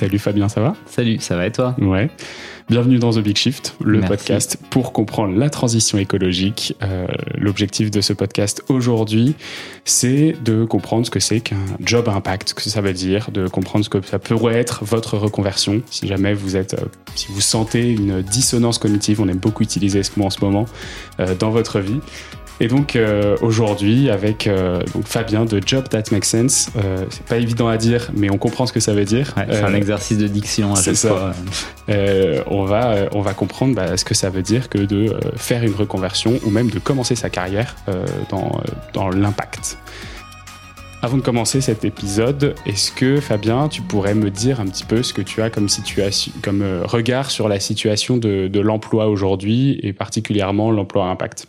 Salut Fabien, ça va? Salut, ça va et toi? Ouais. Bienvenue dans The Big Shift, le podcast pour comprendre la transition écologique. Euh, l'objectif de ce podcast aujourd'hui, c'est de comprendre ce que c'est qu'un job impact, ce que ça veut dire, de comprendre ce que ça pourrait être votre reconversion. Si jamais vous êtes, euh, si vous sentez une dissonance cognitive, on aime beaucoup utiliser ce mot en ce moment euh, dans votre vie, et donc euh, aujourd'hui avec euh, Fabien de Job That Makes Sense, euh, c'est pas évident à dire, mais on comprend ce que ça veut dire. c'est un exercice de diction à chaque ça. fois. on va on va comprendre bah, ce que ça veut dire que de faire une reconversion ou même de commencer sa carrière dans dans l'impact. Avant de commencer cet épisode, est-ce que Fabien, tu pourrais me dire un petit peu ce que tu as comme situation, comme regard sur la situation de, de l'emploi aujourd'hui et particulièrement l'emploi à impact?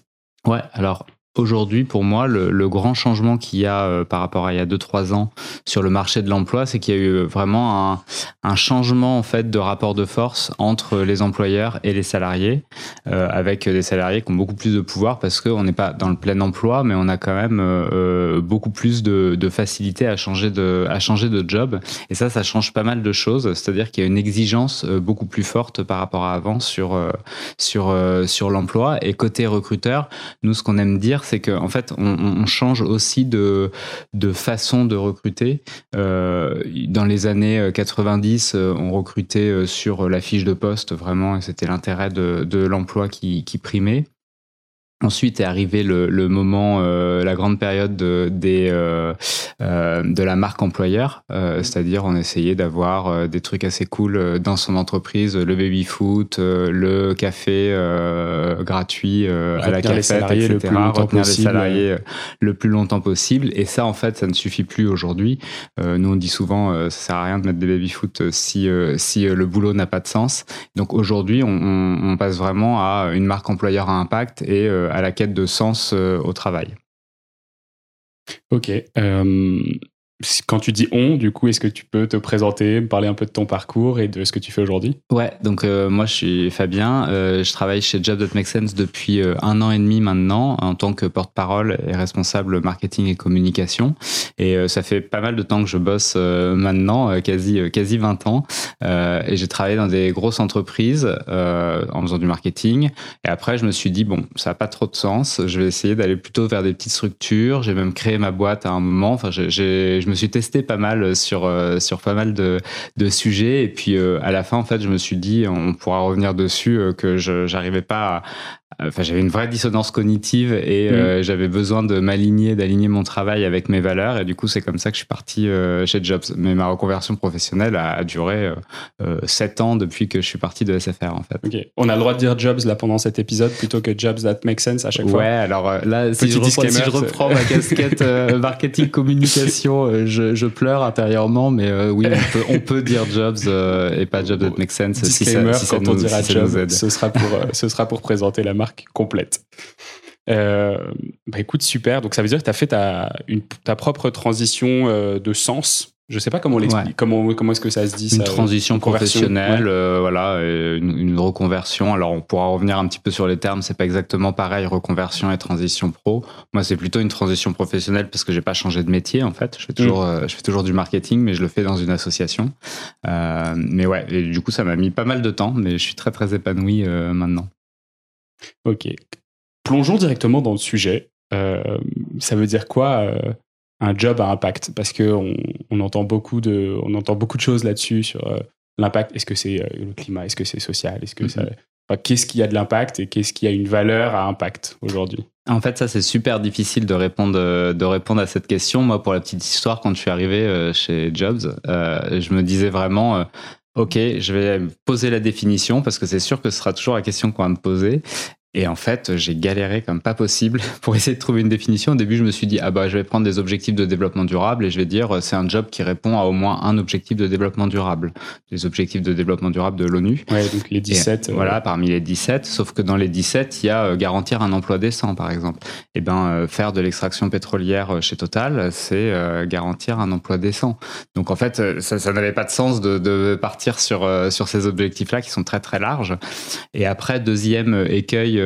Ouais, alors Aujourd'hui, pour moi, le, grand changement qu'il y a euh, par rapport à il y a 2-3 ans sur le marché de l'emploi, c'est qu'il y a eu vraiment un, changement en fait de rapport de force entre les employeurs et les salariés, euh, avec des salariés qui ont beaucoup plus de pouvoir parce qu'on n'est pas dans le plein emploi, mais on a quand même euh, beaucoup plus de, de, facilité à changer de, à changer de job. Et ça, ça change pas mal de choses. C'est-à-dire qu'il y a une exigence beaucoup plus forte par rapport à avant sur sur sur l'emploi. Et côté recruteur, nous, ce qu'on aime dire c'est qu'en en fait, on, change aussi de, de façon de recruter. Euh, dans les années 90, euh, on recrutait euh, sur la fiche de poste vraiment, et c'était l'intérêt de, de l'emploi qui primait. Ensuite est arrivé le, le moment, euh, la grande période de, des, euh, euh, de la marque employeur, c'est-à-dire on essayait d'avoir des trucs assez cool dans son entreprise, le baby foot, le café gratuit à la cafette, etc. Le plus retenir les salariés le plus longtemps possible. Et ça, en fait, ça ne suffit plus aujourd'hui. nous, on dit souvent, ça sert à rien de mettre des baby foot si si le boulot n'a pas de sens. Donc aujourd'hui, on, on, passe vraiment à une marque employeur à impact et à la quête de sens euh, au travail. Ok. Euh, quand tu dis on, du coup, est-ce que tu peux te présenter, me parler un peu de ton parcours et de ce que tu fais aujourd'hui? Ouais, donc euh, moi je suis Fabien, euh, je travaille chez Job Make Sense depuis euh, un an et demi maintenant en tant que porte-parole et responsable marketing et communication. Et ça fait pas mal de temps que je bosse maintenant, quasi quasi 20 ans, et j'ai travaillé dans des grosses entreprises en faisant du marketing. Et après, je me suis dit bon, ça n'a pas trop de sens, je vais essayer d'aller plutôt vers des petites structures. J'ai même créé ma boîte à un moment. Enfin, j'ai me suis testé pas mal sur euh, sur pas mal de, de sujets. Et puis euh, à la fin en fait je me suis dit on pourra revenir dessus euh, que je j'arrivais pas à, Enfin, j'avais une vraie dissonance cognitive et euh, mm. j'avais besoin de m'aligner, d'aligner mon travail avec mes valeurs. Et du coup, c'est comme ça que je suis parti euh, chez Jobs. Mais ma reconversion professionnelle a, duré euh, 7 euh, ans depuis que je suis parti de SFR, en fait. On a le droit de dire Jobs là pendant cet épisode plutôt que Jobs that make sense à chaque fois. Ouais. Alors là, si je, reprends, si je, reprends, ma casquette marketing communication, je, je, pleure intérieurement. Mais oui, on peut, on peut, dire Jobs et pas Jobs that make sense. Disclaimer, si ça, quand on dira Jobs, ce sera pour ce sera pour présenter la marque complète. Euh, bah écoute, super. Donc ça veut dire que tu as fait ta, une, ta propre transition euh, de sens. Je sais pas comment l'explique. Comment, comment est-ce que ça se dit Une transition professionnelle, euh, voilà, une, reconversion. Alors on pourra revenir un petit peu sur les termes. C'est pas exactement pareil, reconversion et transition pro. Moi, c'est plutôt une transition professionnelle parce que j'ai pas changé de métier en fait. Je fais toujours, mm. je fais toujours du marketing, mais je le fais dans une association. mais ouais, et du coup, ça m'a mis pas mal de temps, mais je suis très très épanoui maintenant. Ok. Plongeons directement dans le sujet. Euh, ça veut dire quoi euh, un job à impact? Parce qu'on on entend, beaucoup de, on entend beaucoup de choses là-dessus sur euh, l'impact. Est-ce que c'est le climat? Est-ce que c'est social? Est-ce que ça... Mm-hmm. qu'est-ce qui a de l'impact et qu'est-ce qui a une valeur à impact aujourd'hui? En fait, ça c'est super difficile de répondre de répondre à cette question. Moi, pour la petite histoire, quand je suis arrivé chez Jobs, je me disais vraiment Ok, je vais poser la définition parce que c'est sûr que ce sera toujours la question qu'on va me poser. Et en fait, j'ai galéré comme pas possible pour essayer de trouver une définition. Au début, je me suis dit, ah bah, je vais prendre des objectifs de développement durable et je vais dire, euh, c'est un job qui répond à au moins un objectif de développement durable. Les objectifs de développement durable de l'ONU. Ouais, donc les 17. Euh, voilà, parmi les 17. Sauf que dans les 17, il y a euh, garantir un emploi décent, par exemple. Et eh ben, faire de l'extraction pétrolière chez Total, c'est garantir un emploi décent. Donc en fait, ça, ça n'avait pas de sens de, de partir sur, sur ces objectifs-là qui sont très très larges. Et après, deuxième écueil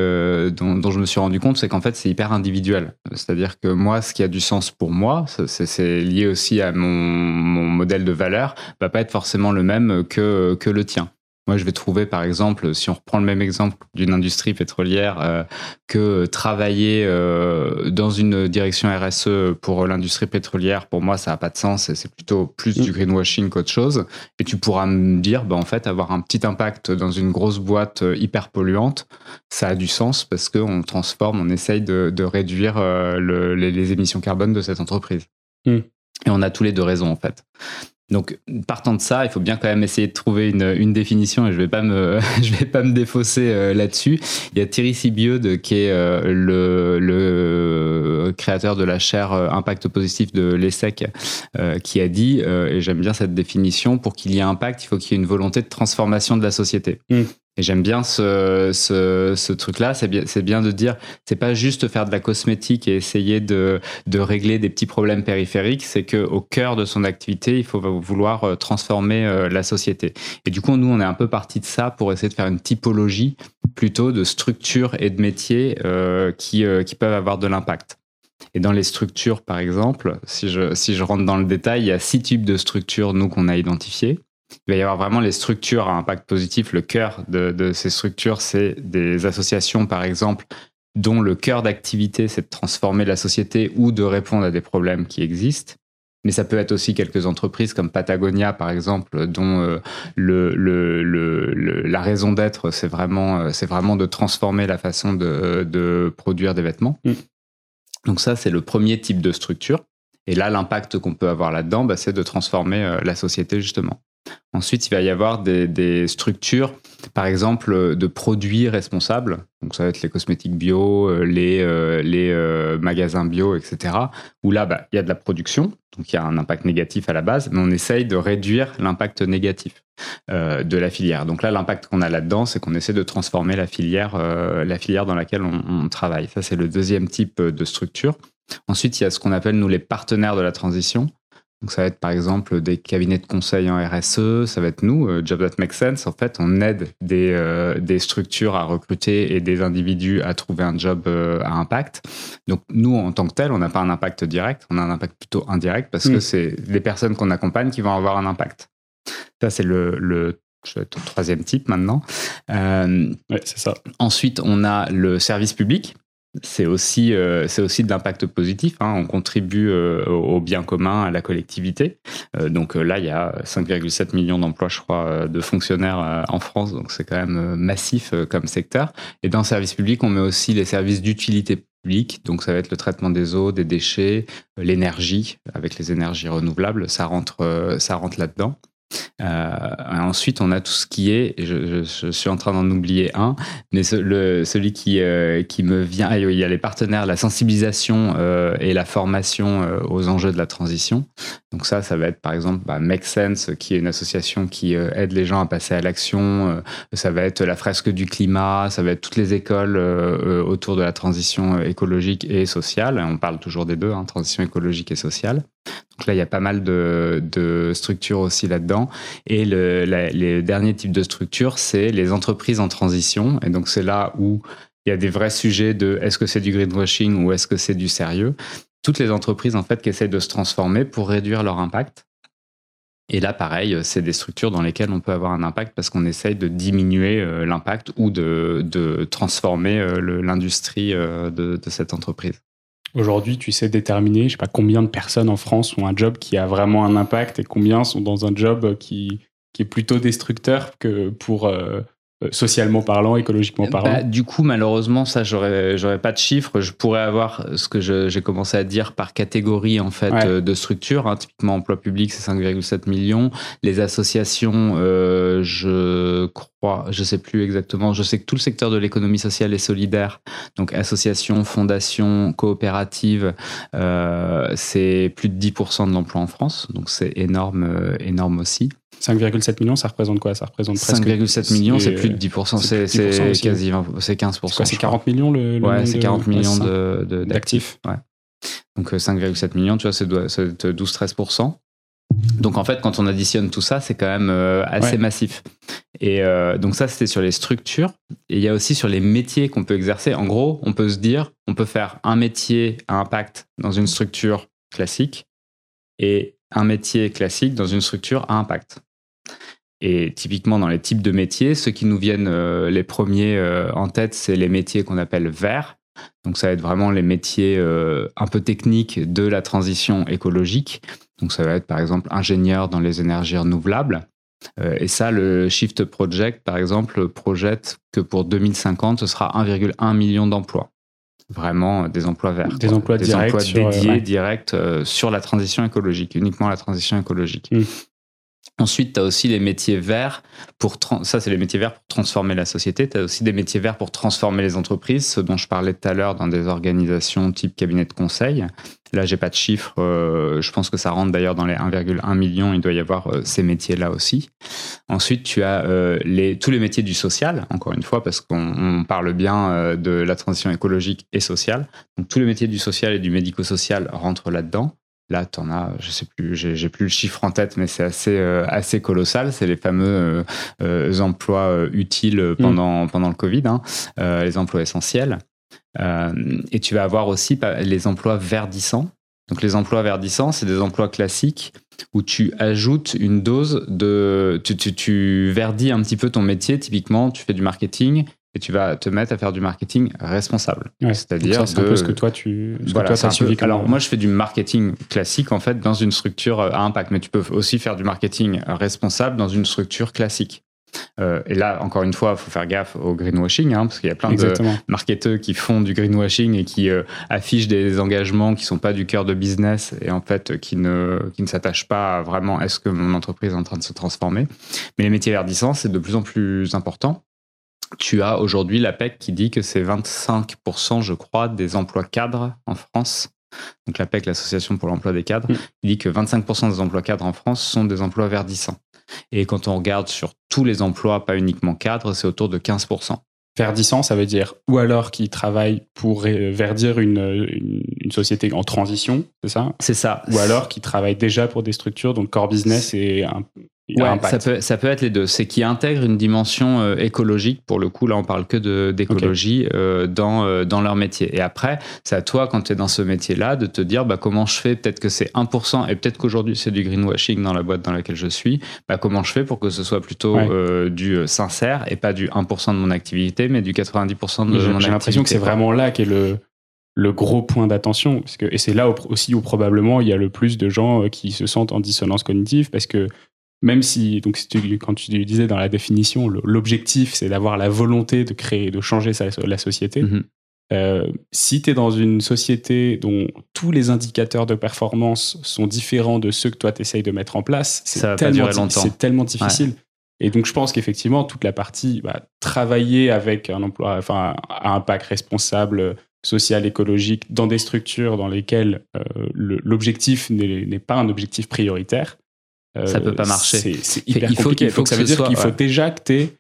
dont, je me suis rendu compte, c'est qu'en fait, c'est hyper individuel. C'est-à-dire que moi, ce qui a du sens pour moi, c'est lié aussi à mon, mon modèle de valeur, va pas être forcément le même que, que le tien. Moi, je vais trouver, par exemple, si on reprend le même exemple d'une industrie pétrolière, euh, que travailler euh, dans une direction RSE pour l'industrie pétrolière, pour moi, ça n'a pas de sens et c'est plutôt plus du mm. greenwashing qu'autre chose. Et tu pourras me dire, bah, en fait, avoir un petit impact dans une grosse boîte euh, hyper polluante, ça a du sens parce qu'on transforme, on essaye de, réduire les, émissions carbone de cette entreprise. Mm. Et on a tous les deux raisons, en fait. Donc, partant de ça, il faut bien quand même essayer de trouver une, définition et je vais pas me, je vais pas me défausser euh, là-dessus. Il y a Thierry Sibieux qui est euh, le, créateur de la chaire euh, Impact positif de l'ESSEC qui a dit, et j'aime bien cette définition, pour qu'il y ait impact, il faut qu'il y ait une volonté de transformation de la société. Mmh. Et j'aime bien ce, ce, truc-là. C'est bien, c'est bien de dire, c'est pas juste faire de la cosmétique et essayer de, de régler des petits problèmes périphériques. C'est que au cœur de son activité, il faut vouloir euh, transformer euh, la société. Et du coup, nous, on est un peu parti de ça pour essayer de faire une typologie plutôt de structures et de métiers euh, qui, qui peuvent avoir de l'impact. Et dans les structures, par exemple, si je, si je rentre dans le détail, il y a six types de structures, nous, qu'on a identifiées. Il va y avoir vraiment les structures à impact positif. Le cœur de, ces structures, c'est des associations, par exemple, dont le cœur d'activité, c'est de transformer la société ou de répondre à des problèmes qui existent. Mais ça peut être aussi quelques entreprises comme Patagonia, par exemple, dont euh, le, la raison d'être, c'est vraiment, euh, c'est vraiment de transformer la façon de, produire des vêtements. Mm. Donc ça, c'est le premier type de structure. Et là, l'impact qu'on peut avoir là-dedans, bah, c'est de transformer euh, la société, justement. Ensuite, il va y avoir des, structures, par exemple, de produits responsables. Donc, ça va être les cosmétiques bio, euh, les, euh, euh, magasins bio, etc. Où là, bah, il y a de la production, donc il y a un impact négatif à la base, mais on essaye de réduire l'impact négatif de la filière. Donc là, l'impact qu'on a là-dedans, c'est qu'on essaie de transformer la filière, la filière dans laquelle on travaille. Ça, c'est le deuxième type de structure. Ensuite, il y a ce qu'on appelle, nous, les partenaires de la transition. Donc ça va être par exemple des cabinets de conseil en RSE, ça va être nous, euh, Job That Makes Sense. En fait, on aide des, euh, des structures à recruter et des individus à trouver un job euh, à impact. Donc nous, en tant que tel, on n'a pas un impact direct, on a un impact plutôt indirect parce que mm. c'est les personnes qu'on accompagne qui vont avoir un impact. Ça, c'est le, le troisième type maintenant. ouais, c'est ça. Ensuite, on a le service public c'est aussi, euh, aussi de l'impact positif. Hein. On contribue euh, au bien commun, à la collectivité. Euh, donc là, il y a 5,7 millions d'emplois, je crois, de fonctionnaires en France. Donc c'est quand même massif comme secteur. Et dans le service public, on met aussi les services d'utilité publique. Donc ça va être le traitement des eaux, des déchets, l'énergie avec les énergies renouvelables. Ça rentre, ça rentre là-dedans. Euh, ensuite, on a tout ce qui est, je, suis en train d'en oublier un, mais celui qui, euh, qui me vient, ah, il y a les partenaires, la sensibilisation euh, et la formation aux enjeux de la transition. Donc ça, ça va être par exemple bah, Make Sense, qui est une association qui aide les gens à passer à l'action. ça va être la fresque du climat, ça va être toutes les écoles autour de la transition écologique et sociale. On parle toujours des deux, hein, transition écologique et sociale. Donc là, il y a pas mal de, structures aussi là-dedans. Et le, les derniers types de structures, c'est les entreprises en transition. Et donc c'est là où il y a des vrais sujets de est-ce que c'est du greenwashing ou est-ce que c'est du sérieux. Toutes les entreprises en fait qui essaient de se transformer pour réduire leur impact. Et là, pareil, c'est des structures dans lesquelles on peut avoir un impact parce qu'on essaye de diminuer euh, l'impact ou de, transformer euh, l'industrie euh, de cette entreprise. Aujourd'hui, tu sais déterminer, je sais pas combien de personnes en France ont un job qui a vraiment un impact et combien sont dans un job qui, qui est plutôt destructeur que pour euh, socialement parlant, écologiquement parlant bah, Du coup, malheureusement, ça, j'aurais, j'aurais pas de chiffres. Je pourrais avoir ce que j'ai commencé à dire par catégorie en fait euh, de structure. Hein. Typiquement, emploi public, c'est 5,7 millions. Les associations, euh, je crois, je sais plus exactement. Je sais que tout le secteur de l'économie sociale et solidaire, donc associations, fondations, coopératives, euh, c'est plus de 10% de l'emploi en France. Donc c'est énorme, énorme aussi. 5,7 millions, ça représente quoi? Ça représente 5,7 millions, c'est plus de 10%, c'est quasi c'est 15%. C'est 40 millions le, Ouais, c'est 40 millions d'actifs. Ouais. Donc 5,7 euh, millions, tu vois, c'est 12-13%. Donc en fait, quand on additionne tout ça, c'est quand même assez massif. Et donc ça, c'était sur les structures. Et il y a aussi sur les métiers qu'on peut exercer. En gros, on peut se dire, on peut faire un métier à impact dans une structure classique et un métier classique dans une structure à impact. Et typiquement dans les types de métiers, ceux qui nous viennent euh, les premiers euh, en tête, c'est les métiers qu'on appelle verts. Donc ça va être vraiment les métiers euh, un peu techniques de la transition écologique. Donc ça va être par exemple ingénieur dans les énergies renouvelables. et ça, le Shift Project, par exemple, projette que pour 2050, ce sera 1,1 million d'emplois vraiment des emplois verts. Des emplois des directs emplois dédiés, directs sur la transition écologique, uniquement la transition écologique. Mmh. Ensuite, tu as aussi les métiers verts pour ça les métiers verts pour transformer la société. Tu as aussi des métiers verts pour transformer les entreprises, ce dont je parlais tout à l'heure dans des organisations type cabinet de conseil. Là, j'ai pas de chiffres. Euh, je pense que ça rentre d'ailleurs dans les 1,1 million. Il doit y avoir euh, ces métiers-là aussi. Ensuite, tu as euh, tous les métiers du social, encore une fois, parce qu'on parle bien de la transition écologique et sociale. Donc, tous les métiers du social et du médico-social rentrent là-dedans. Là, tu en as, je sais plus, j'ai plus le chiffre en tête, mais c'est assez, euh, assez colossal. C'est les fameux euh, euh, emplois utiles mm. pendant, pendant le Covid, hein, les emplois essentiels. et tu vas avoir aussi les emplois verdissants. Donc, les emplois verdissants, c'est des emplois classiques où tu ajoutes une dose de. Tu, tu, tu verdis un petit peu ton métier. Typiquement, tu fais du marketing et tu vas te mettre à faire du marketing responsable. C'est-à-dire c'est un peu ce que toi tu voilà, as suivi. Alors moi je fais du marketing classique en fait dans une structure euh, à impact, mais tu peux aussi faire du marketing responsable dans une structure classique. Euh, et là, encore une fois, il faut faire gaffe au greenwashing, hein, parce qu'il y a plein de marketeurs qui font du greenwashing et qui euh, affichent des engagements qui sont pas du cœur de business et en fait qui ne, qui ne s'attachent pas à vraiment est-ce que mon entreprise est en train de se transformer. Mais les métiers verdissants, c'est de plus en plus important tu as aujourd'hui l'APEC qui dit que c'est 25%, je crois, des emplois cadres en France. Donc l'APEC, l'Association pour l'emploi des cadres, mm. dit que 25% des emplois cadres en France sont des emplois verdissants. Et quand on regarde sur tous les emplois, pas uniquement cadres, c'est autour de 15%. Verdissant, ça veut dire ou alors qui travaillent pour verdir une, une, société en transition, c'est ça? C'est ça. Ou alors qui travaillent déjà pour des structures dont le core business est un, Ouais, ça peut, ça peut être les deux. C'est qui intègre une dimension euh, écologique. Pour le coup, là, on parle que d'écologie euh, dans, euh, dans leur métier. Et après, c'est à toi, quand tu es dans ce métier-là, de te dire bah, comment je fais? Peut-être que c'est 1%, et peut-être qu'aujourd'hui, c'est du greenwashing dans la boîte dans laquelle je suis. Bah, comment je fais pour que ce soit plutôt du sincère et pas du 1% de mon activité, mais du 90% de mon activité. J'ai l'impression que c'est vraiment là qu'est le, le gros point d'attention. Et c'est là aussi où probablement il y a le plus de gens qui se sentent en dissonance cognitive parce que même si, donc, quand tu disais dans la définition, l'objectif, c'est d'avoir la volonté de créer, de changer la société. Mm-hmm. Euh, si tu es dans une société dont tous les indicateurs de performance sont différents de ceux que toi tu essayes de mettre en place, c'est tellement, tellement difficile. Et donc je pense qu'effectivement, toute la partie bah, travailler avec un emploi, enfin, un impact responsable, social, écologique, dans des structures dans lesquelles euh, l'objectif n'est pas un objectif prioritaire, ça peut pas marcher. C'est hyper il faut, compliqué. Il faut, ça veut dire qu'il faut déjà que tu aies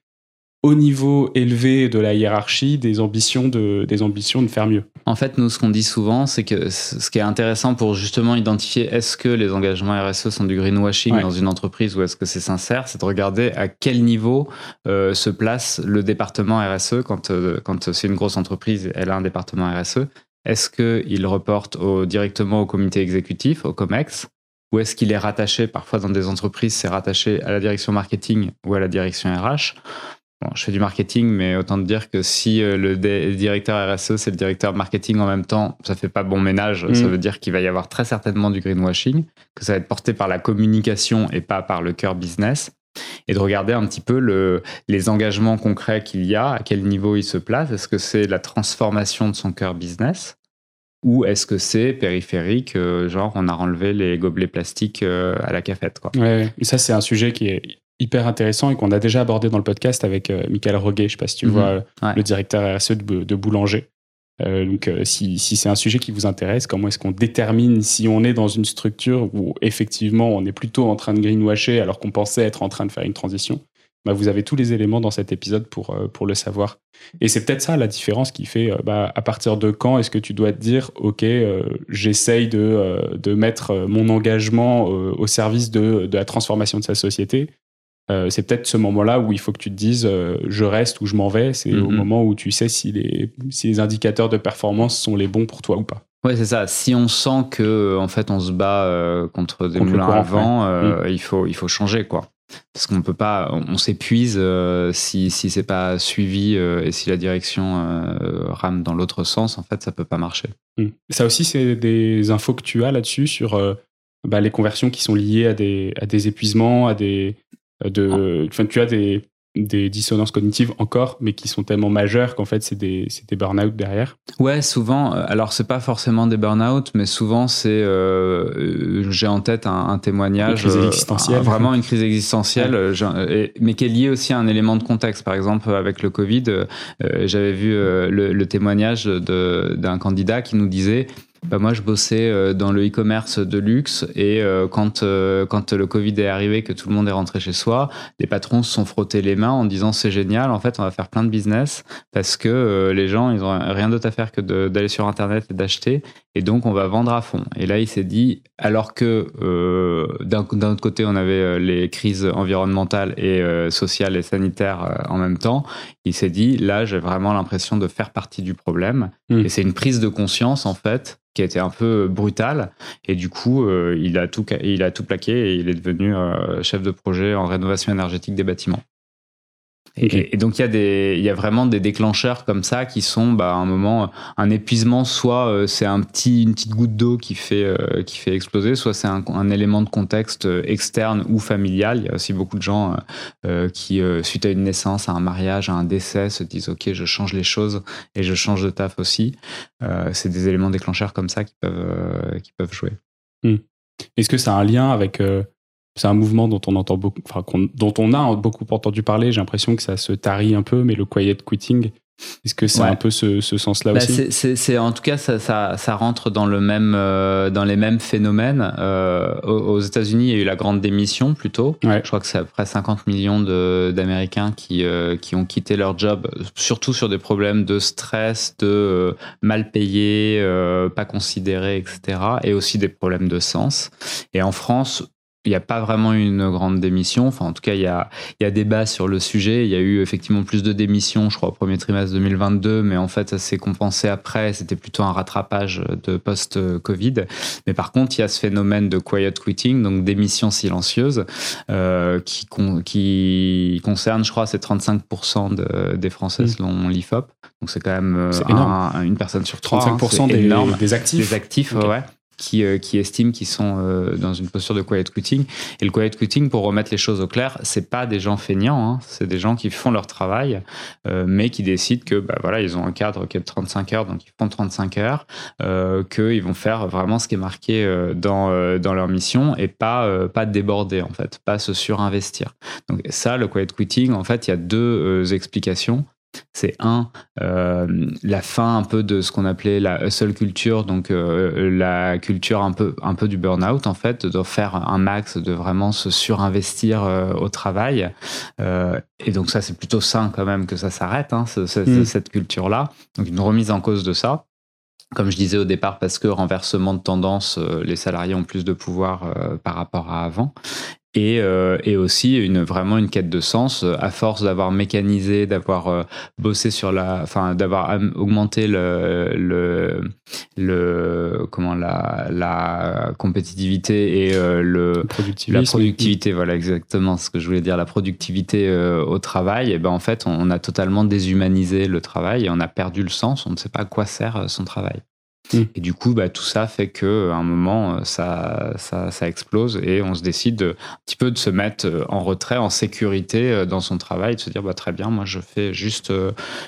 au niveau élevé de la hiérarchie des ambitions de, des ambitions de faire mieux. En fait, nous, ce qu'on dit souvent, c'est que ce qui est intéressant pour justement identifier est-ce que les engagements RSE sont du greenwashing dans une entreprise ou est-ce que c'est sincère, c'est de regarder à quel niveau euh, se place le département RSE quand, euh, quand c'est une grosse entreprise, elle a un département RSE. Est-ce qu'il reporte au, directement au comité exécutif, au COMEX? Ou est-ce qu'il est rattaché, parfois dans des entreprises, c'est rattaché à la direction marketing ou à la direction RH Bon, je fais du marketing, mais autant te dire que si euh, le, directeur RSE, c'est le directeur marketing en même temps, ça fait pas bon ménage. Ça mm. veut dire qu'il va y avoir très certainement du greenwashing, que ça va être porté par la communication et pas par le cœur business. Et de regarder un petit peu le, les engagements concrets qu'il y a, à quel niveau il se place. Est-ce que c'est la transformation de son cœur business? Ou est-ce que c'est périphérique, euh, genre on a enlevé les gobelets plastiques euh, à la cafette quoi. Ouais, et ça c'est un sujet qui est hyper intéressant et qu'on a déjà abordé dans le podcast avec euh, Michael Roguet, je sais pas si tu mhm. vois, le directeur RSE de, Boulanger. donc si, si c'est un sujet qui vous intéresse, comment est-ce qu'on détermine si on est dans une structure où effectivement on est plutôt en train de greenwasher alors qu'on pensait être en train de faire une transition? Bah, vous avez tous les éléments dans cet épisode pour, euh, pour le savoir. Et c'est peut-être ça la différence qui fait euh, bah, à partir de quand est-ce que tu dois te dire, OK, euh, j'essaye de, de mettre mon engagement au service de, de, la transformation de sa société. c'est peut-être ce moment-là où il faut que tu te dises, je reste ou je m'en vais. C'est au mm-hmm. moment où tu sais si les, si les indicateurs de performance sont les bons pour toi ou pas. Oui, c'est ça. Si on sent que en fait on se bat contre des moulins à vent, mm. il faut il faut changer quoi parce qu'on peut pas, on, s'épuise euh, si si c'est pas suivi euh, et si la direction euh, rame dans l'autre sens, en fait, ça peut pas marcher. Hmm. Ça aussi, c'est des infos que tu as là-dessus sur bah, les conversions qui sont liées à des à des épuisements, à des de, enfin, tu as des des dissonances cognitives encore, mais qui sont tellement majeures qu'en fait, c'est des, des burn-out derrière Ouais, souvent. Euh, alors, c'est pas forcément des burn-out, mais souvent, c'est. Euh, j'ai en tête un, témoignage. Une crise euh, existentielle. vraiment une crise existentielle, mais qui est liée aussi à un élément de contexte. Par exemple, avec le Covid, j'avais vu le, le, témoignage d'un candidat qui nous disait bah moi, je bossais euh, dans le e-commerce de luxe et euh, quand, euh, quand le Covid est arrivé, que tout le monde est rentré chez soi, les patrons se sont frottés les mains en disant c'est génial, en fait, on va faire plein de business parce que les gens, ils ont rien d'autre à faire que d'aller sur Internet et d'acheter et donc on va vendre à fond. Et là, il s'est dit, alors que d'un autre côté, on avait les crises environnementales et sociales et sanitaires en même temps, il s'est dit, là, j'ai vraiment l'impression de faire partie du problème. Mmh. Et c'est une prise de conscience, en fait, qui a été un peu brutal. Et du coup, euh, il, a tout, il a tout plaqué et il est devenu euh, chef de projet en rénovation énergétique des bâtiments. Et, donc il y a des, il y a vraiment des déclencheurs comme ça qui sont, bah, à un moment, un épuisement. Soit euh, c'est un petit, une petite goutte d'eau qui fait, euh, qui fait exploser, soit c'est un, un, élément de contexte euh, externe ou familial. Il y a aussi beaucoup de gens qui, suite à une naissance, à un mariage, à un décès, se disent ok, je change les choses et je change de taf aussi. c'est des éléments déclencheurs comme ça qui peuvent, qui peuvent jouer. Hmm. Est-ce que ça a un lien avec c'est un mouvement dont on entend beaucoup, enfin, dont on a beaucoup entendu parler. J'ai l'impression que ça se tarit un peu, mais le quiet quitting, est-ce que c'est un peu ce, sens-là bah, aussi? c'est, En tout cas, ça, ça, rentre dans, le même, euh, dans les mêmes phénomènes. Euh, aux, États-Unis, il y a eu la grande démission plutôt. Je crois que c'est à peu près 50 millions d'Américains qui, euh, qui ont quitté leur job, surtout sur des problèmes de stress, de mal payé, pas considéré, etc. Et aussi des problèmes de sens. Et en France, il n'y a pas vraiment une grande démission. Enfin, en tout cas, il y a, il y a débat sur le sujet. Il y a eu effectivement plus de démissions, je crois, au premier trimestre 2022, mais en fait, ça s'est compensé après. C'était plutôt un rattrapage de post-Covid. Mais par contre, il y a ce phénomène de quiet quitting, donc démission silencieuse, euh, qui, qui concerne, je crois, c'est 35% de, des Français mmh. selon l'IFOP. Donc c'est quand même euh, une personne sur trois. 35% hein, des, des, actifs. Des actifs, ouais qui, euh, qui estiment qu'ils sont euh, dans une posture de quiet quitting. Et le quiet quitting, pour remettre les choses au clair, c'est pas des gens feignants, hein. c'est des gens qui font leur travail, euh, mais qui décident que bah, voilà, ils ont un cadre qui est de 35 heures, donc ils font 35 heures, qu'ils vont faire vraiment ce qui est marqué dans, dans leur mission et pas, pas déborder, en fait, pas se surinvestir. Donc ça, le quiet quitting, en fait, il y a deux explications c'est un, euh, la fin un peu de ce qu'on appelait la hustle culture, donc euh, la culture un peu, un peu du burn-out en fait, de faire un max, de vraiment se surinvestir euh, au travail. et donc ça, c'est plutôt sain quand même que ça s'arrête, hein, mm. cette culture-là. Donc une remise en cause de ça comme je disais au départ, parce que renversement de tendance, les salariés ont plus de pouvoir par rapport à avant et, euh, et aussi une vraiment une quête de sens à force d'avoir mécanisé d'avoir euh, bossé sur la enfin d'avoir augmenté le, le, le comment la, la compétitivité et euh, le la productivité voilà exactement ce que je voulais dire la productivité euh, au travail. Et ben en fait on, on a totalement déshumanisé le travail et on a perdu le sens. On ne sait pas à quoi sert son travail Mm. Et du coup, bah, tout ça fait que à un moment, euh, ça, ça, ça, explose et on se décide un petit peu de se mettre euh, en retrait, en sécurité euh, dans son travail, de se dire bah, très bien, moi je fais juste,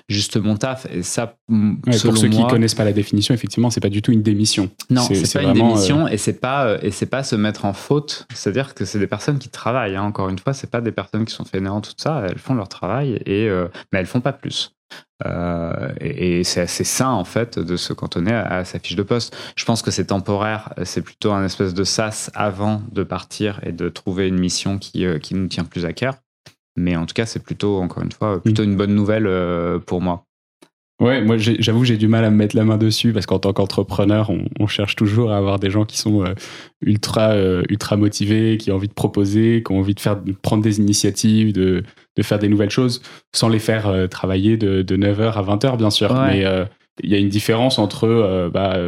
juste mon taf. Et ça, pour ceux qui qui connaissent pas la définition, effectivement, c'est pas du tout une démission. Non, c'est pas une démission et c'est pas et c'est pas se mettre en faute. C'est-à-dire que c'est des personnes qui travaillent. Hein. Encore une fois, c'est pas des personnes qui sont fainéantes tout ça. Elles font leur travail et mais elles font pas plus. Euh, et, c'est assez sain en fait de se cantonner à, sa fiche de poste. Je pense que c'est temporaire, c'est plutôt un espèce de sas avant de partir et de trouver une mission qui, euh, qui nous tient plus à cœur. Mais en tout cas, c'est plutôt, encore une fois, plutôt une bonne nouvelle pour moi. Ouais, moi j'avoue j'ai du mal à me mettre la main dessus parce qu'en tant qu'entrepreneur, on, cherche toujours à avoir des gens qui sont ultra ultra motivés, qui ont envie de proposer, qui ont envie de faire de prendre des initiatives, de, de faire des nouvelles choses, sans les faire travailler de, de 9h à 20h bien sûr. Mais il y a une différence entre bah,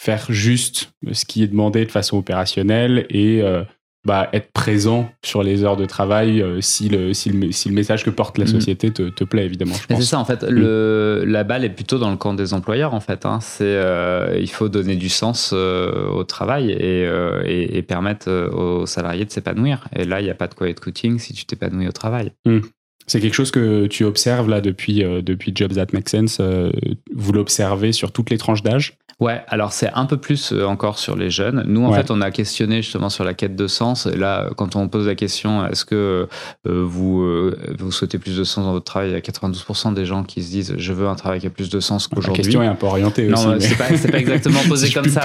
faire juste ce qui est demandé de façon opérationnelle et euh, bah, être présent sur les heures de travail euh, si, le, si, le, si, le, message que porte la mm. société te, te plaît, évidemment. C'est ça, en fait. Le, la balle est plutôt dans le camp des employeurs, en fait. Hein. C'est, euh, il faut donner du sens au travail et, et, permettre aux salariés de s'épanouir. Et là, il n'y a pas de quiet quitting si tu t'épanouis au travail. Mm. C'est quelque chose que tu observes là depuis, depuis Jobs That Make Sense. vous l'observez sur toutes les tranches d'âge? Ouais, alors c'est un peu plus euh, encore sur les jeunes. Nous, en fait, on a questionné justement sur la quête de sens. Et là, quand on pose la question, est-ce que euh, vous, euh, vous souhaitez plus de sens dans votre travail Il y a 92% des gens qui se disent je veux un travail qui a plus de sens qu'aujourd'hui. La question est un peu orientée non, aussi. Non, c'est pas, pas, exactement posé comme ça.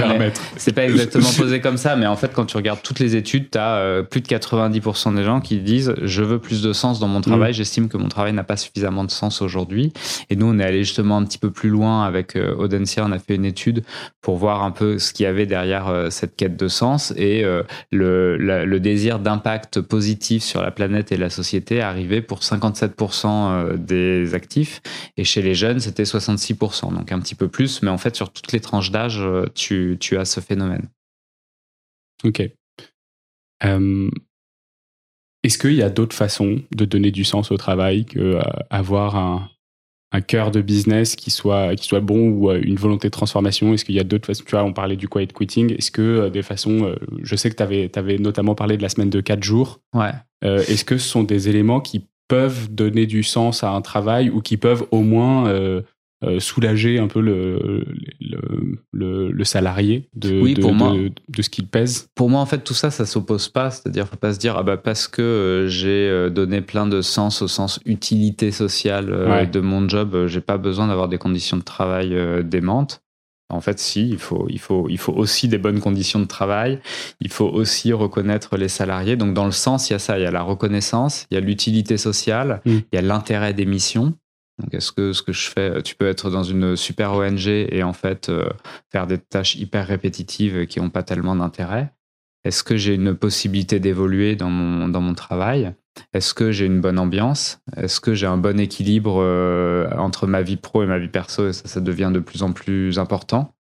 C'est pas exactement posé comme ça, mais en fait, quand tu regardes toutes les études, tu as plus de 90% des gens qui disent je veux plus de sens dans mon travail. Mm. J'estime que mon travail n'a pas suffisamment de sens aujourd'hui. Et nous, on est allé justement un petit peu plus loin avec Audencia. On a fait une étude pour voir un peu ce qu'il y avait derrière euh, cette quête de sens et euh, le, désir d'impact positif sur la planète et la société arrivait pour 57% euh, des actifs et chez les jeunes c'était 66%, donc un petit peu plus, mais en fait sur toutes les tranches d'âge tu, as ce phénomène. Ok. Est-ce qu'il y a d'autres façons de donner du sens au travail que avoir un, un cœur de business qui soit, qui soit bon ou euh, une volonté de transformation? Est-ce qu'il y a d'autres façons? Tu vois, on parlait du quiet quitting. Est-ce que euh, des façons, euh, je sais que tu avais, avais, notamment parlé de la semaine de 4 jours. Ouais. Est-ce que ce sont des éléments qui peuvent donner du sens à un travail ou qui peuvent au moins euh, soulager un peu le, le, le, salarié de, de, de, ce qu'il pèse Pour moi, en fait, tout ça, ça s'oppose pas. C'est-à-dire, faut pas se dire, ah bah, parce que euh, j'ai euh, donné plein de sens au sens utilité sociale de mon job, j'ai pas besoin d'avoir des conditions de travail démentes. En fait, si, il faut, il, faut, il faut aussi des bonnes conditions de travail, il faut aussi reconnaître les salariés. Donc, dans le sens, il y a ça, il y a la reconnaissance, il y a l'utilité sociale, mm. il y a l'intérêt des missions. Donc, est-ce que ce que je fais, tu peux être dans une super ONG et en fait euh, faire des tâches hyper répétitives qui n'ont pas tellement d'intérêt? Est-ce que j'ai une possibilité d'évoluer dans mon, dans mon travail? Est-ce que j'ai une bonne ambiance? Est-ce que j'ai un bon équilibre euh, entre ma vie pro et ma vie perso? Et ça, ça devient de plus en plus important.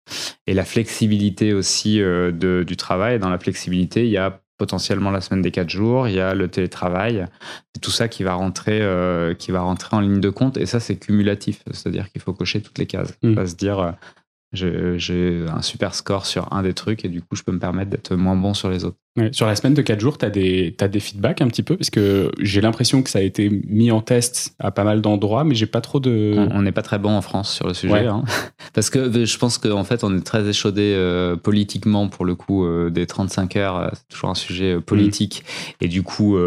Et la flexibilité aussi euh, du travail. Dans la flexibilité, il y a potentiellement la semaine des quatre jours, il y a le télétravail, c'est tout ça qui va rentrer, euh, qui va rentrer en ligne de compte, et ça c'est cumulatif, c'est-à-dire qu'il faut cocher toutes les cases, mmh. pas se dire euh, j'ai un super score sur un des trucs et du coup je peux me permettre d'être moins bon sur les autres. sur la semaine de 4 jours, tu as, as, des feedbacks un petit peu? Parce que j'ai l'impression que ça a été mis en test à pas mal d'endroits, mais j'ai pas trop de. On n'est pas très bon en France sur le sujet. Hein. Parce que euh, je pense qu'en fait, on est très échaudé euh, politiquement pour le coup des 35 heures. C'est toujours un sujet politique. Mmh. Et du coup,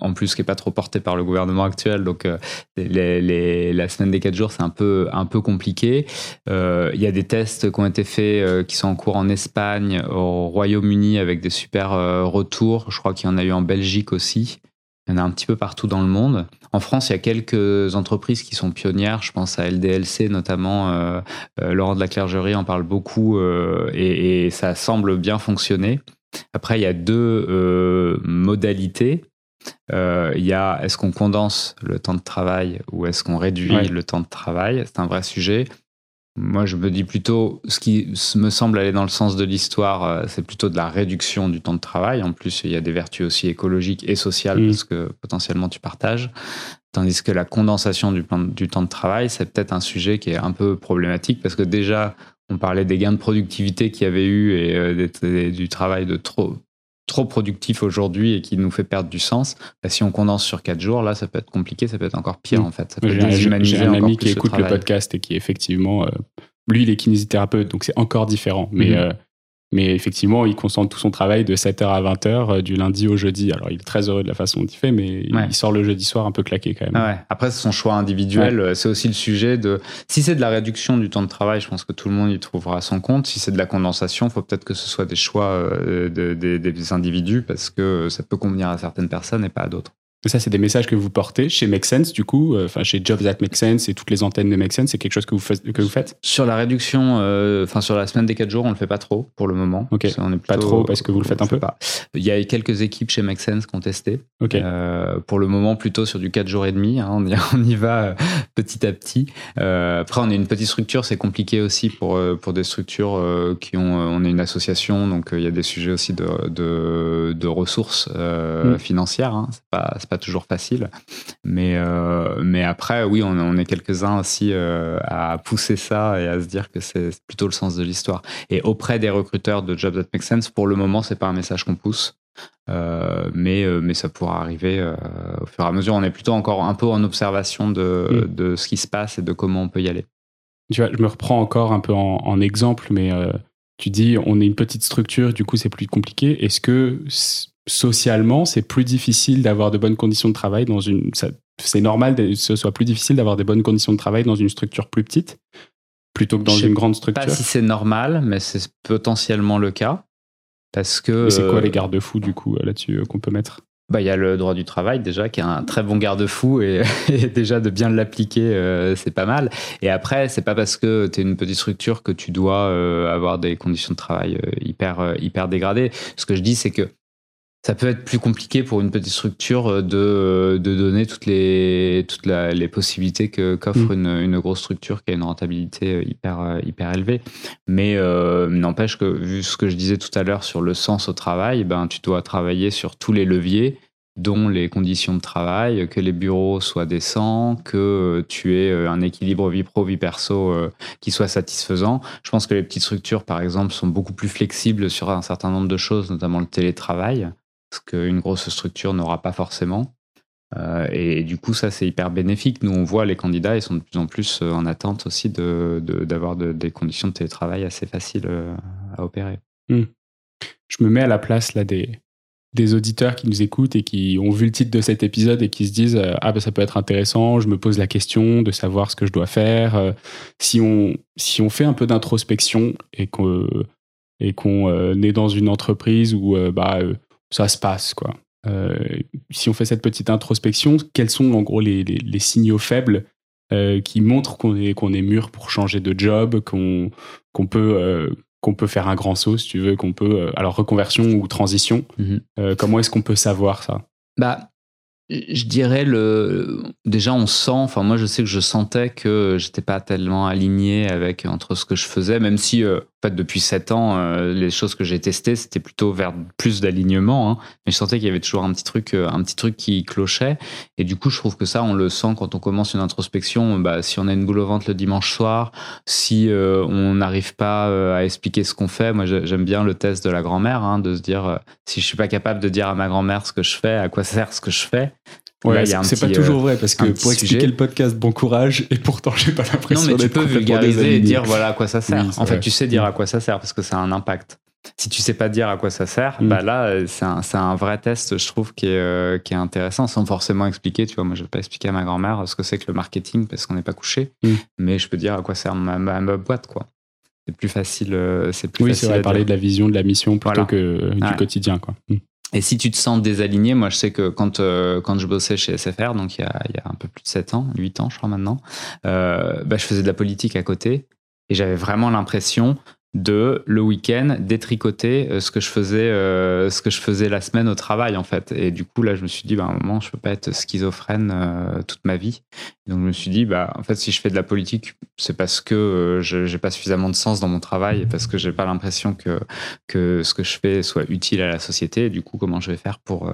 en plus qui est pas trop porté par le gouvernement actuel. Donc euh, la semaine des 4 jours, c'est un peu, un peu compliqué. Euh, il y a des tests qui ont été faits, euh, qui sont en cours en Espagne, au Royaume-Uni, avec des super retours. Je crois qu'il y en a eu en Belgique aussi. Il y en a un petit peu partout dans le monde. En France, il y a quelques entreprises qui sont pionnières. Je pense à LDLC notamment. Laurent de la Clergerie en parle beaucoup et, ça semble bien fonctionner. Après, il y a deux modalités. Euh, il y a est-ce qu'on condense le temps de travail ou est-ce qu'on réduit le temps de travail? C'est un vrai sujet. Moi, je me dis plutôt, ce qui me semble aller dans le sens de l'histoire, euh, c'est plutôt de la réduction du temps de travail. En plus, il y a des vertus aussi écologiques et sociales mm. parce que potentiellement tu partages. Tandis que la condensation du, du temps de travail, c'est peut-être un sujet qui est un peu problématique parce que déjà, on parlait des gains de productivité qu'il y avait eu et euh, du travail de trop, trop productif aujourd'hui et qui nous fait perdre du sens, bah, si on condense sur quatre jours, là, ça peut être compliqué, ça peut être encore pire, en fait. J'ai un, ami qui écoute le, podcast et qui, effectivement, euh, lui, il est kinésithérapeute, donc c'est encore différent. Mais mm-hmm. euh, mais effectivement, il concentre tout son travail de 7h à 20h euh, du lundi au jeudi. Alors, il est très heureux de la façon dont il fait, mais il sort le jeudi soir un peu claqué quand même. Ouais. Après, c'est son choix individuel. C'est aussi le sujet de. Si c'est de la réduction du temps de travail, je pense que tout le monde y trouvera son compte. Si c'est de la condensation, il faut peut-être que ce soit des choix euh, des individus parce que ça peut convenir à certaines personnes et pas à d'autres. Ça, c'est des messages que vous portez chez Make Sense, du coup, euh, enfin chez Jobs at Make Sense et toutes les antennes de Make Sense, c'est quelque chose que vous, faites, que vous faites? Sur la réduction, euh, enfin sur la semaine des 4 jours, on le fait pas trop pour le moment. Ok. On est pas trop parce que vous le faites un peu pas. Il y a quelques équipes chez Make Sense qui ont testé. Ok. Euh, pour le moment, plutôt sur du 4 jours et demi. Hein, on, y, on, y, va petit à petit. après, on est une petite structure, c'est compliqué aussi pour, pour des structures qui ont. On est une association, donc il y a des sujets aussi de, de, de ressources mm. financières. Hein. C'est pas, pas toujours facile. Mais, euh, mais après, oui, on, on est quelques-uns aussi euh, à pousser ça et à se dire que c'est plutôt le sens de l'histoire. Et auprès des recruteurs de Jobs That Make Sense, pour le moment, c'est pas un message qu'on pousse. Euh, mais, mais ça pourra arriver au fur et à mesure. On est plutôt encore un peu en observation de, mm. de, ce qui se passe et de comment on peut y aller. Tu vois, je me reprends encore un peu en, en exemple, mais tu dis on est une petite structure, du coup c'est plus compliqué. Est-ce que socialement, c'est plus difficile d'avoir de bonnes conditions de travail dans une. C'est normal que ce soit plus difficile d'avoir des bonnes conditions de travail dans une structure plus petite plutôt que dans une grande structure. Pas si c'est normal, mais c'est potentiellement le cas. Parce que. c'est quoi les garde-fous du coup là-dessus euh, qu'on peut mettre? Bah, il y a le droit du travail déjà qui est un très bon garde-fou et, déjà de bien l'appliquer euh, c'est pas mal et après c'est pas parce que tu es une petite structure que tu dois euh, avoir des conditions de travail hyper hyper dégradées ce que je dis c'est que ça peut être plus compliqué pour une petite structure euh, de, euh, de donner toutes les, toutes les possibilités que, qu'offre mm. une, une, grosse structure qui a une rentabilité euh, hyper, hyper élevée. Mais n'empêche que, vu ce que je disais tout à l'heure sur le sens au travail, ben, tu dois travailler sur tous les leviers dont les conditions de travail, que les bureaux soient décents, que tu aies un équilibre vie pro, vie perso qui soit satisfaisant. Je pense que les petites structures, par exemple, sont beaucoup plus flexibles sur un certain nombre de choses, notamment le télétravail ce qu'une grosse structure n'aura pas forcément. Euh, et, du coup, ça, c'est hyper bénéfique. Nous, on voit les candidats, ils sont de plus en plus euh, en attente aussi d'avoir de, des conditions de télétravail assez faciles euh, à opérer. Hmm. Je me mets à la place là des, des auditeurs qui nous écoutent et qui ont vu le titre de cet épisode et qui se disent ah ben ça peut être intéressant je me pose la question de savoir ce que je dois faire si on si on fait un peu d'introspection et qu'on et qu'on est dans une entreprise où bah ça se passe, quoi. Euh, si on fait cette petite introspection, quels sont en gros les, les, signaux faibles euh, qui montrent qu'on est, qu'on est mûr pour changer de job, qu'on qu'on peut, euh, qu'on peut faire un grand saut, si tu veux, qu'on peut. alors, reconversion ou transition, mhm. comment est-ce qu'on peut savoir ça? Bah, je dirais le déjà on sent enfin moi je sais que je sentais que j'étais pas tellement aligné avec entre ce que je faisais même si euh, en fait depuis sept ans euh, les choses que j'ai testées c'était plutôt vers plus d'alignement hein, mais je sentais qu'il y avait toujours un petit truc euh, un petit truc qui clochait. Et du coup je trouve que ça on le sent quand on commence une introspection. Bah, si on a une boule au ventre le dimanche soir si on n'arrive pas à expliquer ce qu'on fait moi j'aime bien le test de la grand-mère hein, de se dire si je suis pas capable de dire à ma grand-mère ce que je fais à quoi sert ce que je fais Ouais, c'est pas toujours vrai parce que pour expliquer le podcast, bon courage et pourtant j'ai pas l'impression. Non, mais tu peux vulgariser et dire voilà à quoi ça sert. en fait, tu sais dire à quoi ça sert parce que ça a un impact. Si tu sais pas dire à quoi ça sert, mm. bah là c'est un, un, vrai test, je trouve, qui est, euh, qui est intéressant sans forcément expliquer. Tu vois, moi je vais pas expliquer à ma grand-mère ce que c'est que le marketing parce qu'on n'est pas couché, mm. mais je peux dire à quoi sert ma, ma, boîte quoi. C'est plus facile. Euh, c'est plus oui, c'est vrai. Parler de la vision, de la mission plutôt que du quotidien quoi. Mm. Et si tu te sens désaligné, moi je sais que quand, euh, quand je bossais chez SFR, donc il y, a, il y, a, un peu plus de 7 ans, 8 ans je crois maintenant, euh, bah, je faisais de la politique à côté. Et j'avais vraiment l'impression de le week-end détricoter euh, ce que je faisais euh, ce que je faisais la semaine au travail en fait. Et du coup là je me suis dit bah à un moment je peux pas être schizophrène euh, toute ma vie. Donc je me suis dit bah en fait si je fais de la politique c'est parce que je j'ai pas suffisamment de sens dans mon travail et parce que j'ai pas l'impression que que ce que je fais soit utile à la société. Et du coup comment je vais faire pour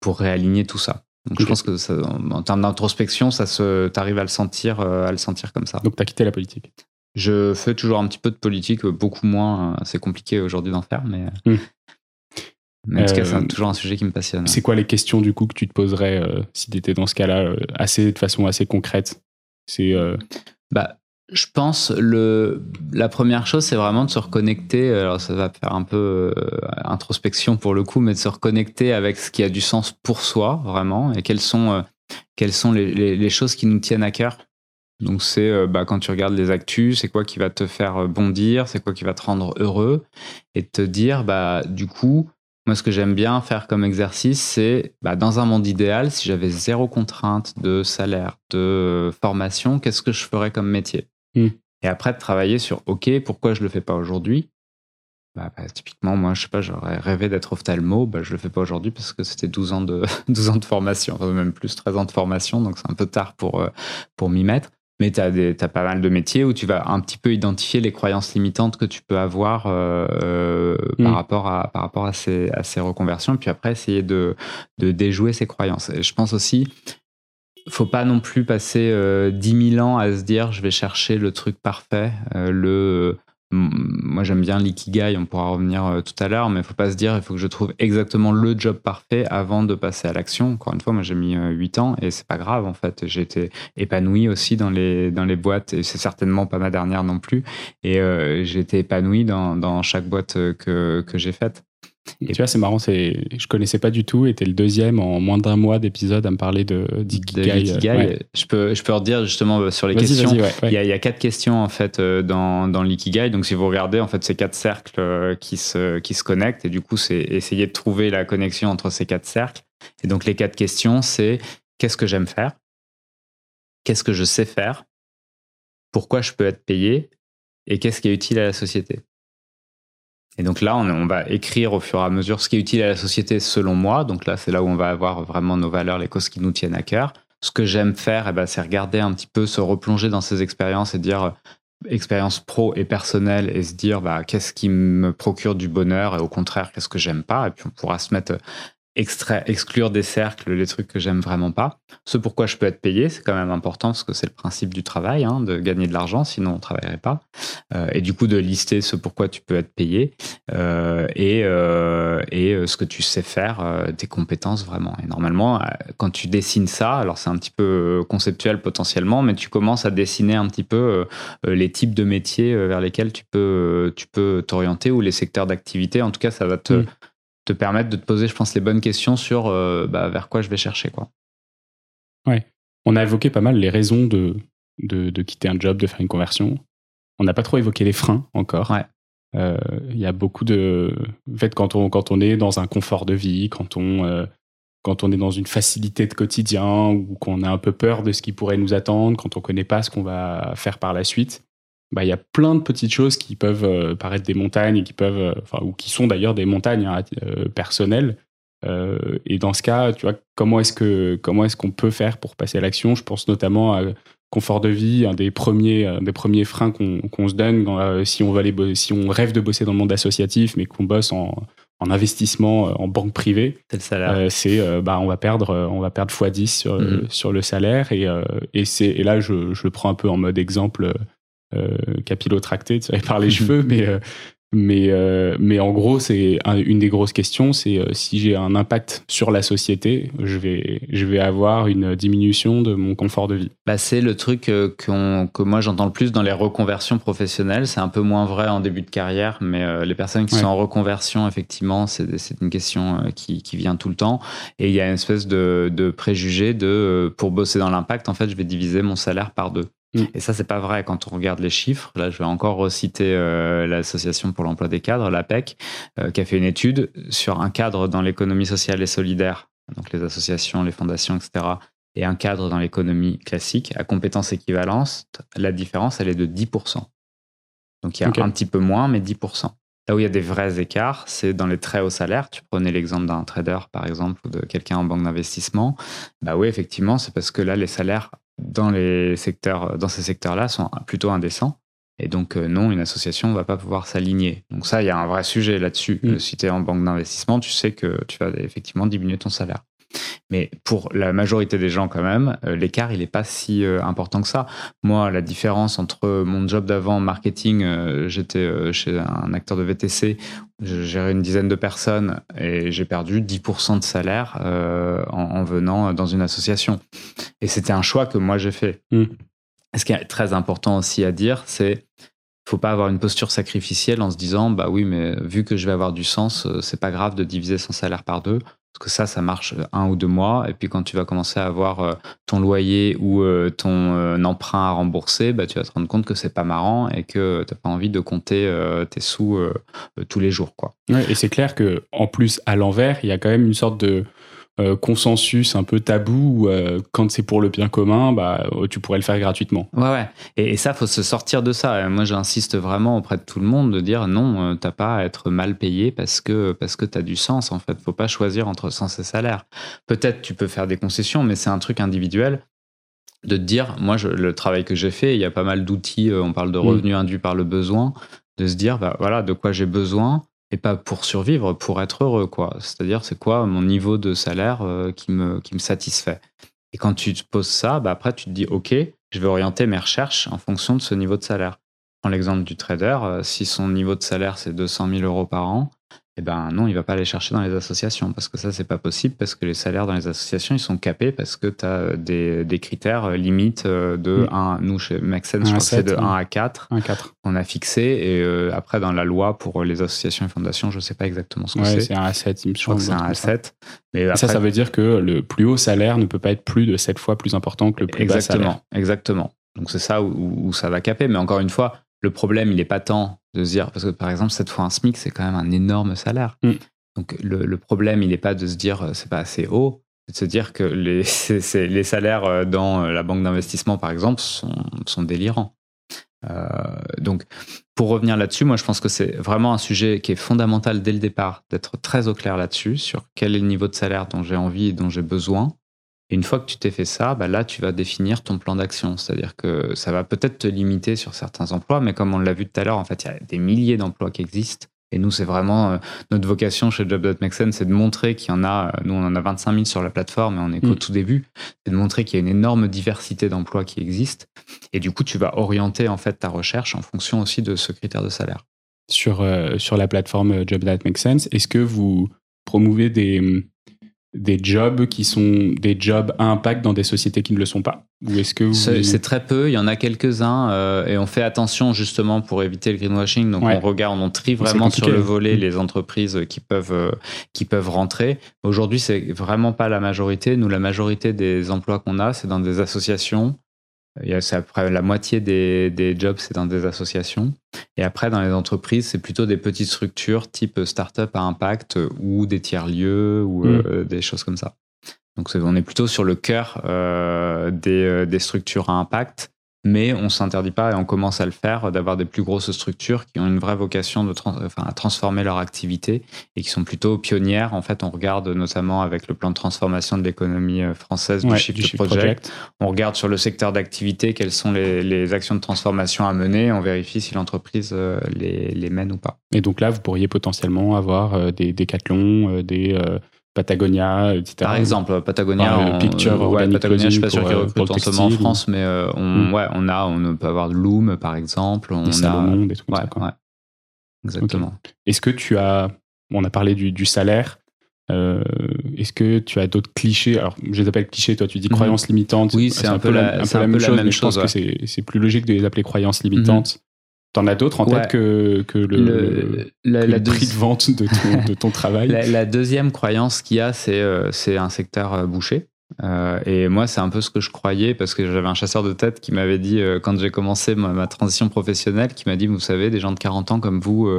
pour réaligner tout ça? Donc je pense que ça, en termes d'introspection, ça se, t'arrives à le sentir, à le sentir comme ça. Donc tu as quitté la politique. Je fais toujours un petit peu de politique, beaucoup moins. C'est compliqué aujourd'hui d'en faire, mais. Hmm. en tout cas, c'est euh, toujours un sujet qui me passionne. C'est quoi les questions du coup que tu te poserais euh, si tu étais dans ce cas-là, euh, assez, de façon assez concrète? C'est. Bah, je pense le la première chose c'est vraiment de se reconnecter. Alors ça va faire un peu introspection pour le coup, mais de se reconnecter avec ce qui a du sens pour soi vraiment et quelles sont quelles sont les, les choses qui nous tiennent à cœur donc c'est euh, bah, quand tu regardes les actus, c'est quoi qui va te faire euh, bondir, c'est quoi qui va te rendre heureux, et te dire bah du coup Moi, ce que j'aime bien faire comme exercice, c'est bah, dans un monde idéal, si j'avais zéro contrainte de salaire, de formation, qu'est-ce que je ferais comme métier? Hmm. Et après, de travailler sur OK, pourquoi je le fais pas aujourd'hui? Bah, bah, typiquement, moi, je sais pas, j'aurais rêvé d'être ophtalmo, bah, je le fais pas aujourd'hui parce que c'était 12 ans de 12 ans de formation, enfin même plus 13 ans de formation, donc c'est un peu tard pour euh, pour m'y mettre. Mais tu as, pas mal de métiers où tu vas un petit peu identifier les croyances limitantes que tu peux avoir euh, euh, par, mm. rapport à, par rapport à ces, à ces reconversions, puis après essayer de, de déjouer ces croyances. Et je pense aussi, faut pas non plus passer euh, 10 000 ans à se dire je vais chercher le truc parfait, euh, le moi j'aime bien l'ikigai, on pourra revenir euh, tout à l'heure, mais il faut pas se dire il faut que je trouve exactement le job parfait avant de passer à l'action. Encore une fois, moi j'ai mis 8 euh, ans et c'est pas grave en fait. J'ai été épanoui aussi dans les, dans les boîtes et c'est certainement pas ma dernière non plus. Et euh, j'ai été épanoui dans, dans chaque boîte que, que j'ai faite. Et tu vois, c'est marrant, c'est, je connaissais pas du tout, et t'es le deuxième en moins d'un mois d'épisode à me parler de d'Ikigai. Je peux, je peux redire justement euh, sur les questions. il, y a, il, y a, quatre questions en fait euh, dans, dans l'Ikigai. Donc si vous regardez, en fait, c'est quatre cercles euh, qui se, qui se connectent, et du coup, c'est essayer de trouver la connexion entre ces quatre cercles. Et donc les quatre questions, c'est qu'est-ce que j'aime faire, qu'est-ce que je sais faire, pourquoi je peux être payé, et qu'est-ce qui est utile à la société? Et donc là, on, va écrire au fur et à mesure ce qui est utile à la société selon moi. Donc là, c'est là où on va avoir vraiment nos valeurs, les causes qui nous tiennent à cœur. Ce que j'aime faire, eh ben, c'est regarder un petit peu, se replonger dans ces expériences et dire euh, expérience pro et personnelle et se dire bah, qu'est-ce qui me procure du bonheur et au contraire, qu'est-ce que j'aime pas? Et puis on pourra se mettre exclure des cercles les trucs que j'aime vraiment pas. Ce pourquoi je peux être payé, c'est quand même important parce que c'est le principe du travail, hein, de gagner de l'argent, sinon on travaillerait pas. Euh, et du coup de lister ce pourquoi tu peux être payé euh, et, euh, et ce que tu sais faire, tes compétences vraiment. Et normalement, quand tu dessines ça, alors c'est un petit peu conceptuel potentiellement, mais tu commences à dessiner un petit peu les types de métiers vers lesquels tu peux tu peux t'orienter ou les secteurs d'activité. En tout cas, ça va te mm te permettre de te poser, je pense, les bonnes questions sur euh, bah, vers quoi je vais chercher. Quoi. Ouais. On a évoqué pas mal les raisons de, de, quitter un job, de faire une conversion. On n'a pas trop évoqué les freins encore. Ouais. Euh, il y a beaucoup de. En fait, quand on, quand on est dans un confort de vie, quand on, euh, quand on est dans une facilité de quotidien ou qu'on a un peu peur de ce qui pourrait nous attendre, quand on ne connaît pas ce qu'on va faire par la suite, bah, il y a plein de petites choses qui peuvent euh, paraître des montagnes et qui peuvent, euh, enfin, ou qui sont d'ailleurs des montagnes hein, euh, personnelles. et dans ce cas, tu vois, comment est-ce que comment est-ce qu'on peut faire pour passer à l'action? Je pense notamment à confort de vie, un des premiers, des premiers freins qu'on se donne si on aller, si on rêve de bosser dans le monde associatif, mais qu'on bosse en, en, investissement en banque privée. C'est le salaire. c'est bah on va perdre on va perdre x10 sur, mm-hmm. sur le salaire et et c'est et là je, je le prends un peu en mode exemple euh, capillotracté par les cheveux, mais euh, mais, euh, mais en gros, c'est une des grosses questions, c'est si j'ai un impact sur la société, je vais, je vais avoir une diminution de mon confort de vie. Bah, c'est le truc que moi j'entends le plus dans les reconversions professionnelles. C'est un peu moins vrai en début de carrière, mais les personnes qui sont en reconversion, effectivement, c'est une question qui, qui, vient tout le temps. Et il y a une espèce de, de préjugé de pour bosser dans l'impact, en fait, je vais diviser mon salaire par deux. Mm. Et ça, c'est pas vrai quand on regarde les chiffres. Là, je vais encore reciter euh, l'Association pour l'emploi des cadres, l'APEC, euh, qui a fait une étude sur un cadre dans l'économie sociale et solidaire, donc les associations, les fondations, etc., et un cadre dans l'économie classique à compétences équivalentes. La différence, elle est de 10%. Donc, il y a un petit peu moins, mais 10%. Là où il y a des vrais écarts, c'est dans les très hauts salaires. Tu prenais l'exemple d'un trader, par exemple, ou de quelqu'un en banque d'investissement. Bah oui, effectivement, c'est parce que là, les salaires dans, les secteurs, dans ces secteurs-là sont plutôt indécents. Et donc, euh, non, une association ne va pas pouvoir s'aligner. Donc ça, il y a un vrai sujet là-dessus. Si tu es en banque d'investissement, tu sais que tu vas effectivement diminuer ton salaire. Mais pour la majorité des gens quand même, euh, l'écart, il n'est pas si euh, important que ça. Moi, la différence entre mon job d'avant, marketing, j'étais chez un acteur de VTC, je gérais une dizaine de personnes et j'ai perdu 10% de salaire en, venant dans une association. Et c'était un choix que moi j'ai fait. Mm. Ce qui est très important aussi à dire, c'est faut pas avoir une posture sacrificielle en se disant bah oui mais vu que je vais avoir du sens c'est pas grave de diviser son salaire par deux Parce que ça, ça marche un ou deux mois. Et puis quand tu vas commencer à avoir euh, ton loyer ou euh, ton euh, emprunt à rembourser, bah, tu vas te rendre compte que c'est pas marrant et que tu n'as pas envie de compter tes sous tous les jours. Quoi. et c'est clair que en plus, à l'envers, il y a quand même une sorte de euh, consensus un peu tabou euh, quand c'est pour le bien commun, bah, euh, tu pourrais le faire gratuitement. Ouais, ouais. Et, ça, faut se sortir de ça. moi, j'insiste vraiment auprès de tout le monde de dire non, t'as pas à être mal payé parce que parce que t'as du sens. En fait, faut pas choisir entre sens et salaire. Peut-être tu peux faire des concessions, mais c'est un truc individuel de te dire, moi, le travail que j'ai fait, il y a pas mal d'outils. on parle de mm. revenus induits par le besoin, de se dire, bah, voilà, de quoi j'ai besoin et pas pour survivre, pour être heureux, quoi. C'est-à-dire, c'est quoi mon niveau de salaire euh, qui, me, satisfait? Et quand tu te poses ça, bah après, tu te dis, OK, je vais orienter mes recherches en fonction de ce niveau de salaire. Prends l'exemple du trader, euh, si son niveau de salaire, c'est 200 000 euros par an, eh ben non, il va pas aller chercher dans les associations parce que ça c'est pas possible parce que les salaires dans les associations ils sont capés parce que tu as des, des, critères euh, limites euh, de 1 nous chez Maxen je crois que c'est de 1 à 4 1 4 on a fixé et euh, après dans la loi pour les associations et fondations je sais pas exactement ce que c'est. c'est un A7 je crois que c'est un A7 mais ça. Ça veut dire que le plus haut salaire ne peut pas être plus de 7 fois plus important que le plus exactement, bas salaire. Exactement donc c'est ça où, où, ça va caper. Mais encore une fois le problème, il n'est pas tant de se dire, parce que par exemple, cette fois un SMIC, c'est quand même un énorme salaire. Mm. Donc le, problème, il n'est pas de se dire euh, c'est pas assez haut, c'est de se dire que les, les salaires euh, dans euh, la banque d'investissement, par exemple, sont, sont délirants. donc, pour revenir là-dessus, moi, je pense que c'est vraiment un sujet qui est fondamental dès le départ, d'être très au clair là-dessus, sur quel est le niveau de salaire dont j'ai envie et dont j'ai besoin. Et une fois que tu t'es fait ça, bah là, tu vas définir ton plan d'action. C'est-à-dire que ça va peut-être te limiter sur certains emplois, mais comme on l'a vu tout à l'heure, en fait, il y a des milliers d'emplois qui existent. Et nous, c'est vraiment euh, notre vocation chez Job.Make c'est de montrer qu'il y en a, euh, nous on en a 25 000 sur la plateforme et on est qu'au mm. tout début, c'est de montrer qu'il y a une énorme diversité d'emplois qui existent. Et du coup, tu vas orienter en fait ta recherche en fonction aussi de ce critère de salaire. Sur, euh, sur la plateforme Job.Make Sense, est-ce que vous promouvez des, des jobs qui sont des jobs à impact dans des sociétés qui ne le sont pas? Ou est-ce que c'est très peu. Il y en a quelques-uns euh, et on fait attention justement pour éviter le greenwashing. Donc on regarde, on trie vraiment sur le volet mm. les entreprises qui peuvent euh, qui peuvent rentrer. Aujourd'hui, c'est vraiment pas la majorité. Nous, la majorité des emplois qu'on a, c'est dans des associations c'est après la moitié des, des jobs, c'est dans des associations. Et après, dans les entreprises, c'est plutôt des petites structures type start-up à impact ou des tiers-lieux ou mm. euh, des choses comme ça. Donc, on est plutôt sur le cœur euh, des, euh, des, structures à impact mais on s'interdit pas et on commence à le faire d'avoir des plus grosses structures qui ont une vraie vocation de enfin, à transformer leur activité et qui sont plutôt pionnières. En fait, on regarde notamment avec le plan de transformation de l'économie euh, française du Shift, Project. On regarde sur le secteur d'activité quelles sont les, les, actions de transformation à mener. On vérifie si l'entreprise euh, les, les, mène ou pas. Et donc là, vous pourriez potentiellement avoir euh, des décathlons, des Patagonia, etc. Par exemple, Patagonia, Picture, ouais, Patagonia, je suis pas sûr qu'ils recrutent en ce moment en France, mais euh, on, mm. ouais, on a, on peut avoir Loom par exemple, on des a des trucs comme ça. Exactement. Est-ce que tu as, on a parlé du, du salaire, euh, Est-ce que tu as d'autres clichés? Alors, je les appelle clichés, toi tu dis mhm. croyances limitantes. Oui, c'est un, peu la, un peu la, même chose, mais je pense que c'est plus logique de les appeler croyances limitantes. Mhm. T'en as d'autres en tête que, que le, la, prix de vente de ton, de ton travail la, deuxième croyance qu'il y a, c'est euh, c'est un secteur euh, bouché. Euh, et moi, c'est un peu ce que je croyais parce que j'avais un chasseur de tête qui m'avait dit, quand j'ai commencé ma, transition professionnelle, qui m'a dit, vous savez, des gens de 40 ans comme vous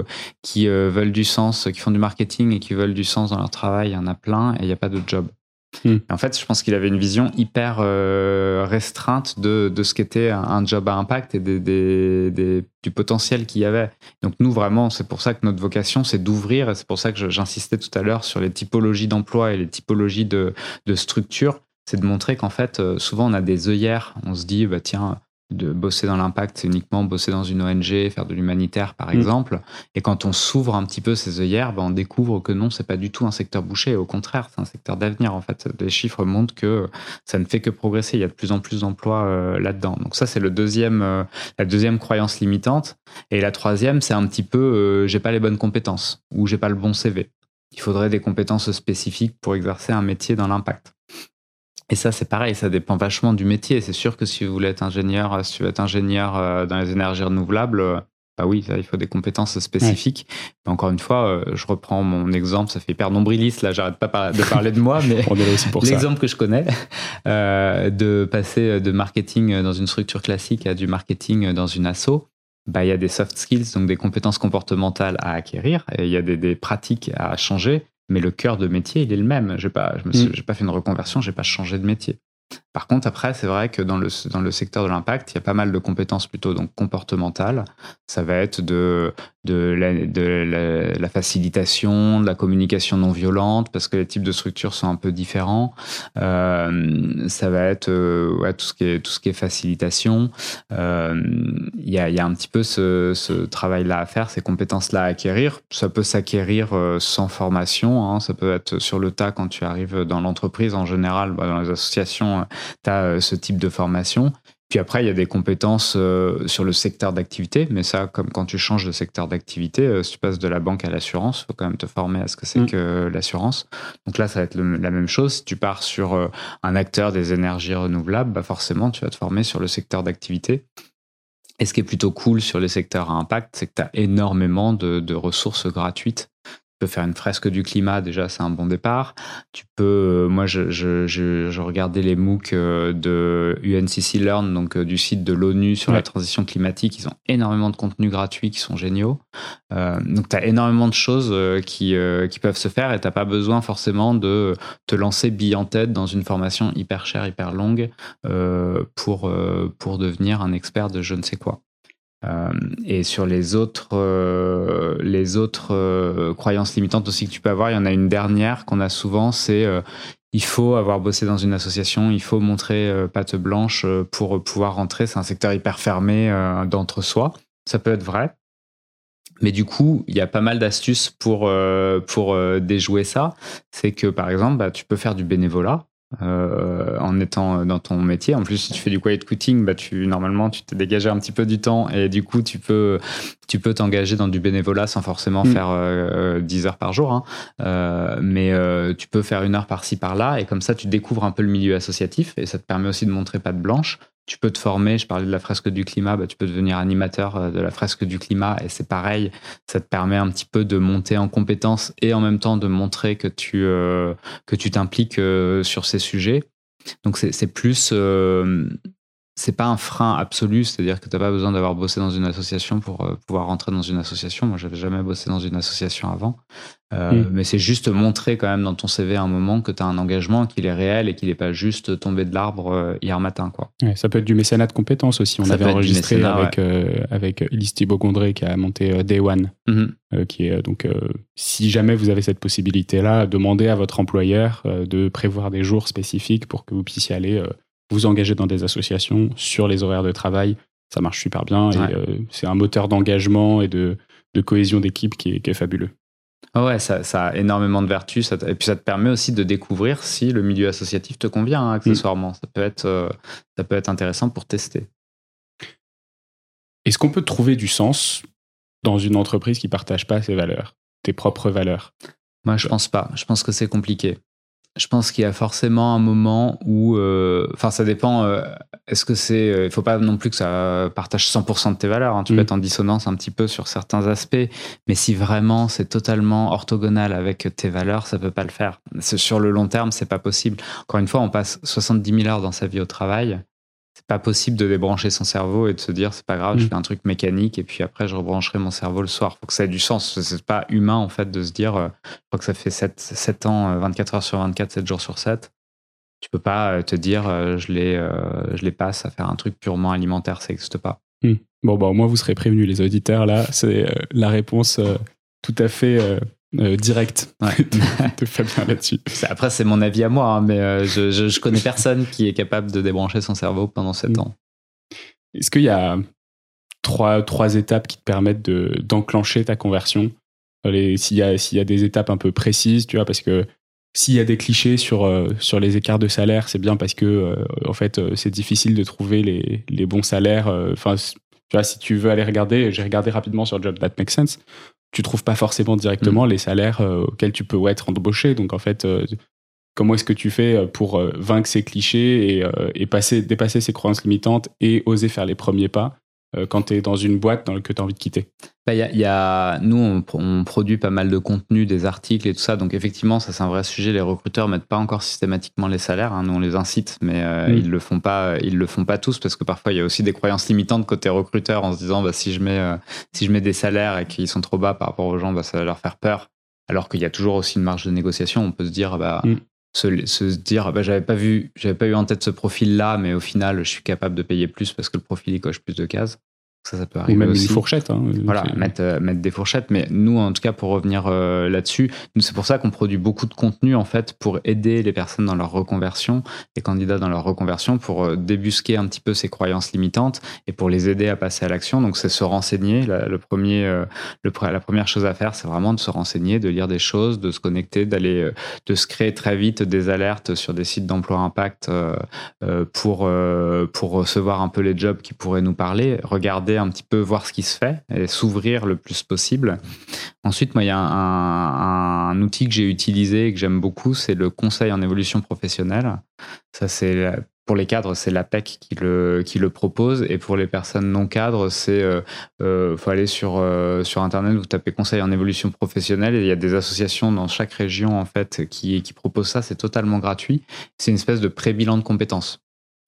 qui veulent du sens, qui font du marketing et qui veulent du sens dans leur travail, il y en a plein et il n'y a pas de job. Hmm. En fait, je pense qu'il avait une vision hyper euh, restreinte de, de ce qu'était un, job à impact et du potentiel qu'il y avait. Donc nous, vraiment, c'est pour ça que notre vocation, c'est d'ouvrir, et c'est pour ça que j'insistais tout à l'heure sur les typologies d'emploi et les typologies de, de structures, c'est de montrer qu'en fait, euh, souvent, on a des œillères, on se dit, bah tiens, de bosser dans l'impact, c'est uniquement bosser dans une ONG, faire de l'humanitaire par mm. exemple. Et quand on s'ouvre un petit peu ces œillères, ben on découvre que non, c'est pas du tout un secteur bouché. Au contraire, c'est un secteur d'avenir en fait. Les chiffres montrent que ça ne fait que progresser. Il y a de plus en plus d'emplois euh, là-dedans. Donc ça, c'est le deuxième, euh, la deuxième croyance limitante. Et la troisième, c'est un petit peu, euh, j'ai pas les bonnes compétences ou j'ai pas le bon CV. Il faudrait des compétences spécifiques pour exercer un métier dans l'impact. Et ça, c'est pareil, ça dépend vachement du métier. C'est sûr que si vous voulez être ingénieur, si tu veux être ingénieur euh, dans les énergies renouvelables, bah oui, il faut des compétences spécifiques. Mais encore une fois, je reprends mon exemple, ça fait hyper nombriliste, là, j'arrête pas de parler de moi, mais l'exemple que je connais, de passer de marketing dans une structure classique à du marketing dans une asso, bah, il y a des soft skills, donc des compétences comportementales à acquérir, et il y a des, des pratiques à changer, mais le cœur de métier, il est le même. Je n'ai pas, mm. pas fait une reconversion, j'ai pas changé de métier. Par contre, après, c'est vrai que dans le, dans le secteur de l'impact, il y a pas mal de compétences plutôt donc comportementales. Ça va être de, de, la, facilitation, de la communication non violente, parce que les types de structures sont un peu différents. Euh, ça va être euh, tout, ce qui est, tout ce qui est facilitation. Euh, il y, a, un petit peu ce, ce travail-là à faire, ces compétences-là à acquérir. Ça peut s'acquérir sans formation. Hein. Ça peut être sur le tas quand tu arrives dans l'entreprise. En général, bah, dans les associations, tu as ce type de formation. Puis après, il y a des compétences euh, sur le secteur d'activité, mais ça, comme quand tu changes de secteur d'activité, euh, si tu passes de la banque à l'assurance, il faut quand même te former à ce que c'est mm. que l'assurance. Donc là, ça va être la même chose. Si tu pars sur euh, un acteur des énergies renouvelables, bah forcément, tu vas te former sur le secteur d'activité. Et ce qui est plutôt cool sur les secteurs à impact, c'est que tu as énormément de ressources gratuites faire une fresque du climat, déjà, c'est un bon départ. Tu peux, euh, moi, je, je, regardais les MOOC euh, de UNCC Learn, donc euh, du site de l'ONU sur la transition climatique. Ils ont énormément de contenus gratuits qui sont géniaux. donc, tu as énormément de choses qui, qui peuvent se faire et tu pas besoin forcément de te lancer bille en tête dans une formation hyper chère, hyper longue pour, pour devenir un expert de je ne sais quoi. Euh, et sur les autres, euh, les autres euh, croyances limitantes aussi que tu peux avoir, il y en a une dernière qu'on a souvent, c'est il faut avoir bossé dans une association, il faut montrer patte blanche pour pouvoir rentrer. C'est un secteur hyper fermé d'entre-soi. Ça peut être vrai. Mais du coup, il y a pas mal d'astuces pour, pour déjouer ça. C'est que, par exemple, bah, tu peux faire du bénévolat. Euh, en étant euh, dans ton métier. En plus, si tu fais du quiet quitting, bah, tu, normalement, tu t'es dégagé un petit peu du temps et du coup, tu peux tu peux t'engager dans du bénévolat sans forcément mm. faire 10 euh, heures par jour. Hein. mais tu peux faire une heure par-ci, par-là et comme ça, tu découvres un peu le milieu associatif et ça te permet aussi de montrer pas de blanche tu peux te former, je parlais de la fresque du climat, bah, tu peux devenir animateur euh, de la fresque du climat et c'est pareil, ça te permet un petit peu de monter en compétences et en même temps de montrer que tu euh, que tu t'impliques euh, sur ces sujets. Donc c'est plus c'est pas un frein absolu, c'est-à-dire que tu n'as pas besoin d'avoir bossé dans une association pour euh, pouvoir rentrer dans une association. Moi, j'avais jamais bossé dans une association avant. Euh, mm. Mais c'est juste montrer quand même dans ton CV à un moment que tu as un engagement, qu'il est réel et qu'il n'est pas juste tombé de l'arbre euh, hier matin. Quoi. ça peut être du mécénat de compétences aussi. On avait enregistré avec, avec Elise Thibault-Gondré qui a monté Day One. Mm-hmm. qui est donc, si jamais vous avez cette possibilité-là, demandez à votre employeur de prévoir des jours spécifiques pour que vous puissiez aller vous engager dans des associations sur les horaires de travail. Ça marche super bien et euh, c'est un moteur d'engagement et de, cohésion d'équipe qui, est, fabuleux. ouais, ça, a énormément de vertus. et puis ça te permet aussi de découvrir si le milieu associatif te convient hein, accessoirement. Ça, peut être, euh, ça peut être intéressant pour tester. Est-ce qu'on peut trouver du sens dans une entreprise qui ne partage pas ses valeurs, tes propres valeurs? Moi, je pense pas. Je pense que c'est compliqué je pense qu'il y a forcément un moment où, euh, enfin, ça dépend. Euh, est-ce que c'est, euh, il faut pas non plus que ça partage 100% de tes valeurs. Hein, tu peux mm. être en dissonance un petit peu sur certains aspects, mais si vraiment c'est totalement orthogonal avec tes valeurs, ça peut pas le faire. Sur le long terme, c'est pas possible. Encore une fois, on passe 70 000 heures dans sa vie au travail c'est pas possible de débrancher son cerveau et de se dire c'est pas grave, je mm. fais un truc mécanique et puis après je rebrancherai mon cerveau le soir. Faut que ça ait du sens. C'est pas humain en fait de se dire, euh, je crois que ça fait 7, 7 ans, 24 euh, heures sur 24, 7 jours sur 7. Tu peux pas euh, te dire je les, je les passe à faire un truc purement alimentaire, ça n'existe pas. Mm. Bon, bah, au moins vous serez prévenus les auditeurs là. C'est la réponse tout à fait euh, direct de Fabien là-dessus. Après, c'est mon avis à moi, hein, mais euh, je, je, connais personne qui est capable de débrancher son cerveau pendant 7 mm. ans. Est-ce qu'il y a trois, trois étapes qui te permettent d'enclencher ta conversion? S'il y, a, y a des étapes un peu précises, tu vois, parce que s'il y a des clichés sur, euh, sur les écarts de salaire, c'est bien parce que, en fait, c'est difficile de trouver les, les bons salaires. Enfin, tu vois, si tu veux aller regarder, j'ai regardé rapidement sur Job That Makes Sense tu trouves pas forcément directement mm. les salaires euh, auxquels tu peux être embauché. Donc en fait, euh, comment est-ce que tu fais euh, pour vaincre ces clichés et, passer, dépasser ces croyances limitantes et oser faire les premiers pas quand tu es dans une boîte dans, que tu as envie de quitter bah, y a, Nous, on, produit pas mal de contenu, des articles et tout ça. Donc, effectivement, ça, c'est un vrai sujet. Les recruteurs mettent pas encore systématiquement les salaires. Hein. Nous, on les incite, mais euh, mm. ils le font pas. Ils le font pas tous parce que parfois, il y a aussi des croyances limitantes côté recruteur en se disant, bah, si je mets, euh, si je mets des salaires et qu'ils sont trop bas par rapport aux gens, bah, ça va leur faire peur. Alors qu'il y a toujours aussi une marge de négociation. On peut se dire, bah, mm. Se, se, dire, bah, j'avais pas vu, j'avais pas eu en tête ce profil-là, mais au final, je suis capable de payer plus parce que le profil il coche plus de cases. Ça, ça peut arriver. Ou même aussi. une fourchette. Hein, voilà, mettre, euh, mettre, des fourchettes. Mais nous, en tout cas, pour revenir euh, là-dessus, c'est pour ça qu'on produit beaucoup de contenu, en fait, pour aider les personnes dans leur reconversion, les candidats dans leur reconversion, pour euh, débusquer un petit peu ces croyances limitantes et pour les aider à passer à l'action. Donc, c'est se renseigner. La, le premier, le, la première chose à faire, c'est vraiment de se renseigner, de lire des choses, de se connecter, d'aller, de se créer très vite des alertes sur des sites d'emploi impact pour, pour recevoir un peu les jobs qui pourraient nous parler. Regarder un petit peu voir ce qui se fait et s'ouvrir le plus possible. Ensuite, moi, il y a un, outil que j'ai utilisé et que j'aime beaucoup, c'est le conseil en évolution professionnelle. Ça, c'est pour les cadres, c'est l'APEC qui le, qui le propose. Et pour les personnes non cadres, c'est euh, euh faut aller sur, euh, sur Internet, vous tapez conseil en évolution professionnelle et il y a des associations dans chaque région en fait qui, qui proposent ça. C'est totalement gratuit. C'est une espèce de pré-bilan de compétences.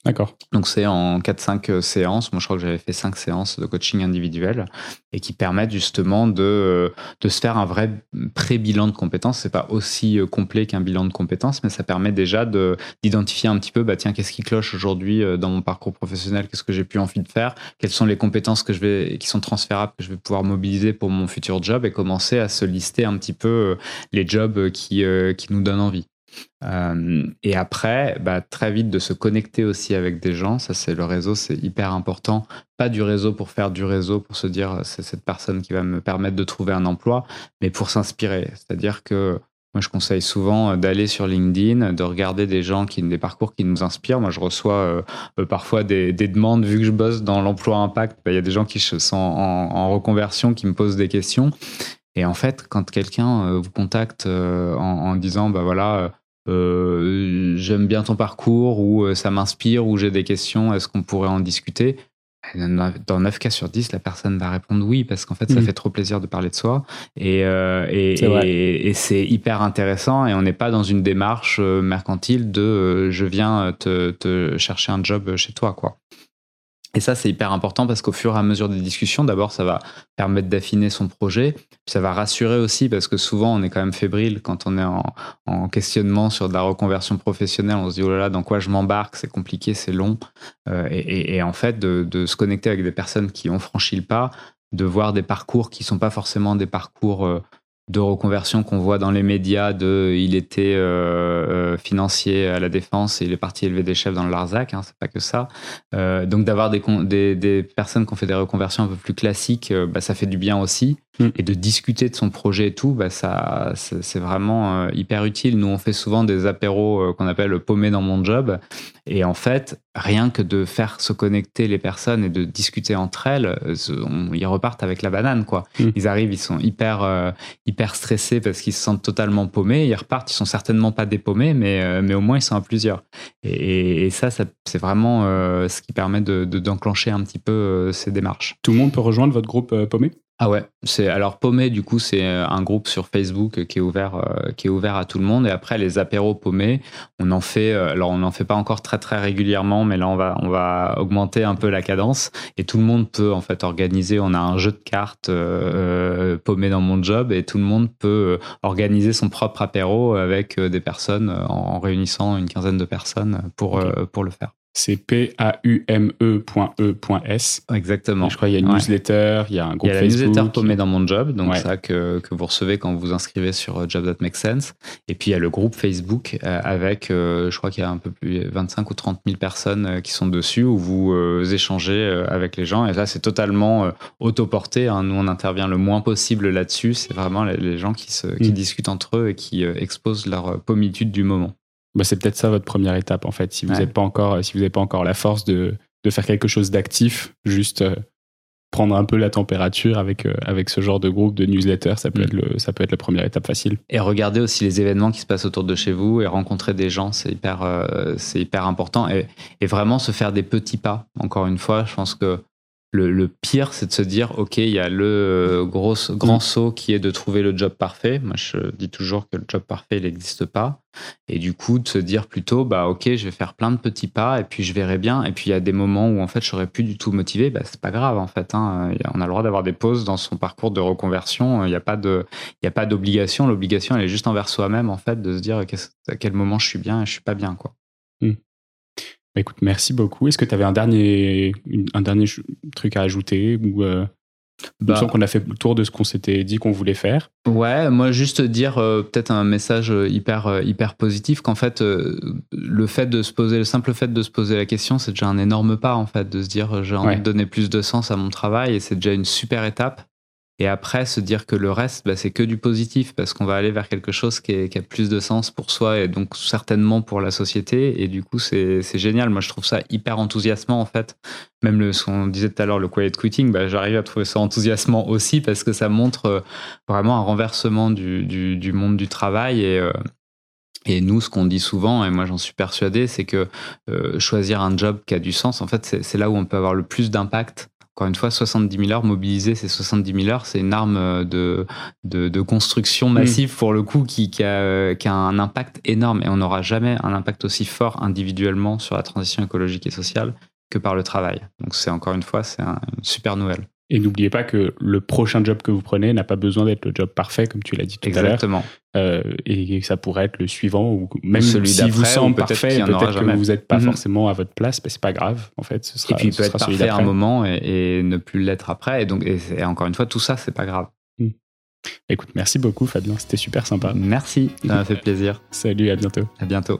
D'accord. Donc c'est en 4-5 euh, séances. Moi, je crois que j'avais fait 5 séances de coaching individuel et qui permettent justement de, euh, de se faire un vrai pré-bilan de compétences. C'est pas aussi euh, complet qu'un bilan de compétences, mais ça permet déjà d'identifier un petit peu, bah tiens, qu'est-ce qui cloche aujourd'hui dans mon parcours professionnel? Qu'est-ce que j'ai plus envie de faire? Quelles sont les compétences que je vais, qui sont transférables que je vais pouvoir mobiliser pour mon futur job? Et commencer à se lister un petit peu les jobs qui, qui nous donnent envie. Euh, et après, bah, très vite de se connecter aussi avec des gens. Ça, c'est le réseau, c'est hyper important. Pas du réseau pour faire du réseau, pour se dire c'est cette personne qui va me permettre de trouver un emploi, mais pour s'inspirer. C'est-à-dire que moi, je conseille souvent d'aller sur LinkedIn, de regarder des gens qui des parcours qui nous inspirent. Moi, je reçois euh, euh, parfois des, demandes, vu que je bosse dans l'emploi impact, bah, il y a des gens qui sont en, en, reconversion qui me posent des questions. Et en fait, quand quelqu'un vous contacte en, en, disant, bah voilà, euh, j'aime bien ton parcours ou euh, ça m'inspire ou j'ai des questions, est-ce qu'on pourrait en discuter? Dans 9 cas sur 10, la personne va répondre oui, parce qu'en fait, ça mm. fait trop plaisir de parler de soi. Et, euh, et, c'est hyper intéressant. Et on n'est pas dans une démarche mercantile de je viens te, te, chercher un job chez toi. quoi. Et ça, c'est hyper important parce qu'au fur et à mesure des discussions, d'abord, ça va permettre d'affiner son projet. Puis ça va rassurer aussi parce que souvent, on est quand même fébrile quand on est en, questionnement sur de la reconversion professionnelle. On se dit, oh là là, dans quoi je m'embarque? C'est compliqué, c'est long. Euh, et, en fait, de, se connecter avec des personnes qui ont franchi le pas, de voir des parcours qui sont pas forcément des parcours euh, de reconversion qu'on voit dans les médias de il était euh, euh, financier à la défense et il est parti élever des chefs dans le Larzac, hein, c'est pas que ça. Euh, donc d'avoir des, des, personnes qui ont fait des reconversions un peu plus classiques, bah, ça fait du bien aussi. Mm. Et de discuter de son projet et tout, bah, ça, c'est vraiment hyper utile. Nous, on fait souvent des apéros qu'on appelle paumés dans mon job. Et en fait, rien que de faire se connecter les personnes et de discuter entre elles, ils repartent avec la banane, quoi. Mm. Ils arrivent, ils sont hyper, hyper stressés parce qu'ils se sentent totalement paumés. Ils repartent, ils sont certainement pas dépaumés, mais, euh, mais au moins ils sont à plusieurs. Et, ça, c'est vraiment euh, ce qui permet de, d'enclencher un petit peu euh, ces démarches. Tout le monde peut rejoindre votre groupe paumé? Ah ouais, c'est alors Paumé du coup c'est un groupe sur Facebook qui est ouvert qui est ouvert à tout le monde. Et après les apéros Paumé, on en fait alors on n'en fait pas encore très très régulièrement mais là on va on va augmenter un peu la cadence. Et tout le monde peut en fait organiser, on a un jeu de cartes euh, Paumé dans mon job. Et tout le monde peut organiser son propre apéro avec des personnes en, réunissant une quinzaine de personnes pour pour le faire c'est P-A-U-M-E.E.S. Exactement. je crois qu'il y a une newsletter, il y a un groupe Facebook. Il y a la newsletter paumée dans mon job, donc ça que, que, vous recevez quand vous vous inscrivez sur euh, Job That Makes Sense. Et puis il y a le groupe Facebook euh, avec, euh, je crois qu'il y a un peu plus 25 ou 30 000 personnes qui sont dessus où vous échangez avec les gens. Et là, c'est totalement autoporté. Hein. Nous, on intervient le moins possible là-dessus. C'est vraiment les, gens qui, se, qui mm. discutent entre eux et qui exposent leur pommitude du moment. Bah, c'est peut-être ça votre première étape en fait. Si vous n'avez pas encore, si vous n'avez pas encore la force de, de faire quelque chose d'actif, juste euh, prendre un peu la température avec, euh, avec ce genre de groupe de newsletter, ça peut, mm. être le, ça peut être la première étape facile. Et regarder aussi les événements qui se passent autour de chez vous et rencontrer des gens, c'est hyper, euh, c'est hyper important. Et, et, vraiment se faire des petits pas. Encore une fois, je pense que le, pire, c'est de se dire, OK, il y a le gros, grand mm. saut qui est de trouver le job parfait. Moi, je dis toujours que le job parfait, il n'existe pas. Et du coup, de se dire plutôt, bah, OK, je vais faire plein de petits pas et puis je verrai bien. Et puis, il y a des moments où, en fait, je serais plus du tout motivé. Bah, c'est pas grave, en fait. Hein. On a le droit d'avoir des pauses dans son parcours de reconversion. Il n'y a pas de, il a pas d'obligation. L'obligation, elle est juste envers soi-même, en fait, de se dire à quel moment je suis bien et je suis pas bien, quoi. Mm. Bah, écoute, merci beaucoup. Est-ce que tu avais un dernier, un dernier truc à ajouter ou euh, bah, qu'on a fait le tour de ce qu'on s'était dit qu'on voulait faire. Ouais, moi juste dire euh, peut-être un message euh, hyper euh, hyper positif qu'en fait le fait de se poser le simple fait de se poser la question, c'est déjà un énorme pas en fait de se dire j'ai envie de donner plus de sens à mon travail et c'est déjà une super étape. Et après, se dire que le reste, bah, c'est que du positif, parce qu'on va aller vers quelque chose qui, a plus de sens pour soi et donc certainement pour la société. Et du coup, c'est génial. Moi, je trouve ça hyper enthousiasmant, en fait. Même le, ce qu'on disait tout à l'heure, le quiet quitting, bah, j'arrive à trouver ça enthousiasmant aussi, parce que ça montre euh, vraiment un renversement du, monde du travail. Et, euh, et nous, ce qu'on dit souvent, et moi j'en suis persuadé, c'est que euh, choisir un job qui a du sens, en fait, c'est là où on peut avoir le plus d'impact encore une fois, 70 000 heures, mobiliser ces 70 000 heures, c'est une arme euh, de, de, construction massive mm. pour le coup qui, qui, a, qui, a, un impact énorme et on n'aura jamais un impact aussi fort individuellement sur la transition écologique et sociale que par le travail. Donc c'est encore une fois, c'est une super nouvelle. Et n'oubliez pas que le prochain job que vous prenez n'a pas besoin d'être le job parfait, comme tu l'as dit tout à l'heure. Exactement. Euh, et ça pourrait être le suivant, ou même Celui si vous semble parfait, peut-être que vous n'êtes pas mhm. forcément à votre place, mais c'est pas grave, en fait. Ce sera, et puis il peut être parfait à un moment et, ne plus l'être après. Et donc, et, encore une fois, tout ça, c'est pas grave. Hmm. Écoute, merci beaucoup, Fabien. C'était super sympa. Merci, ça m'a fait plaisir. Salut, à bientôt. À bientôt.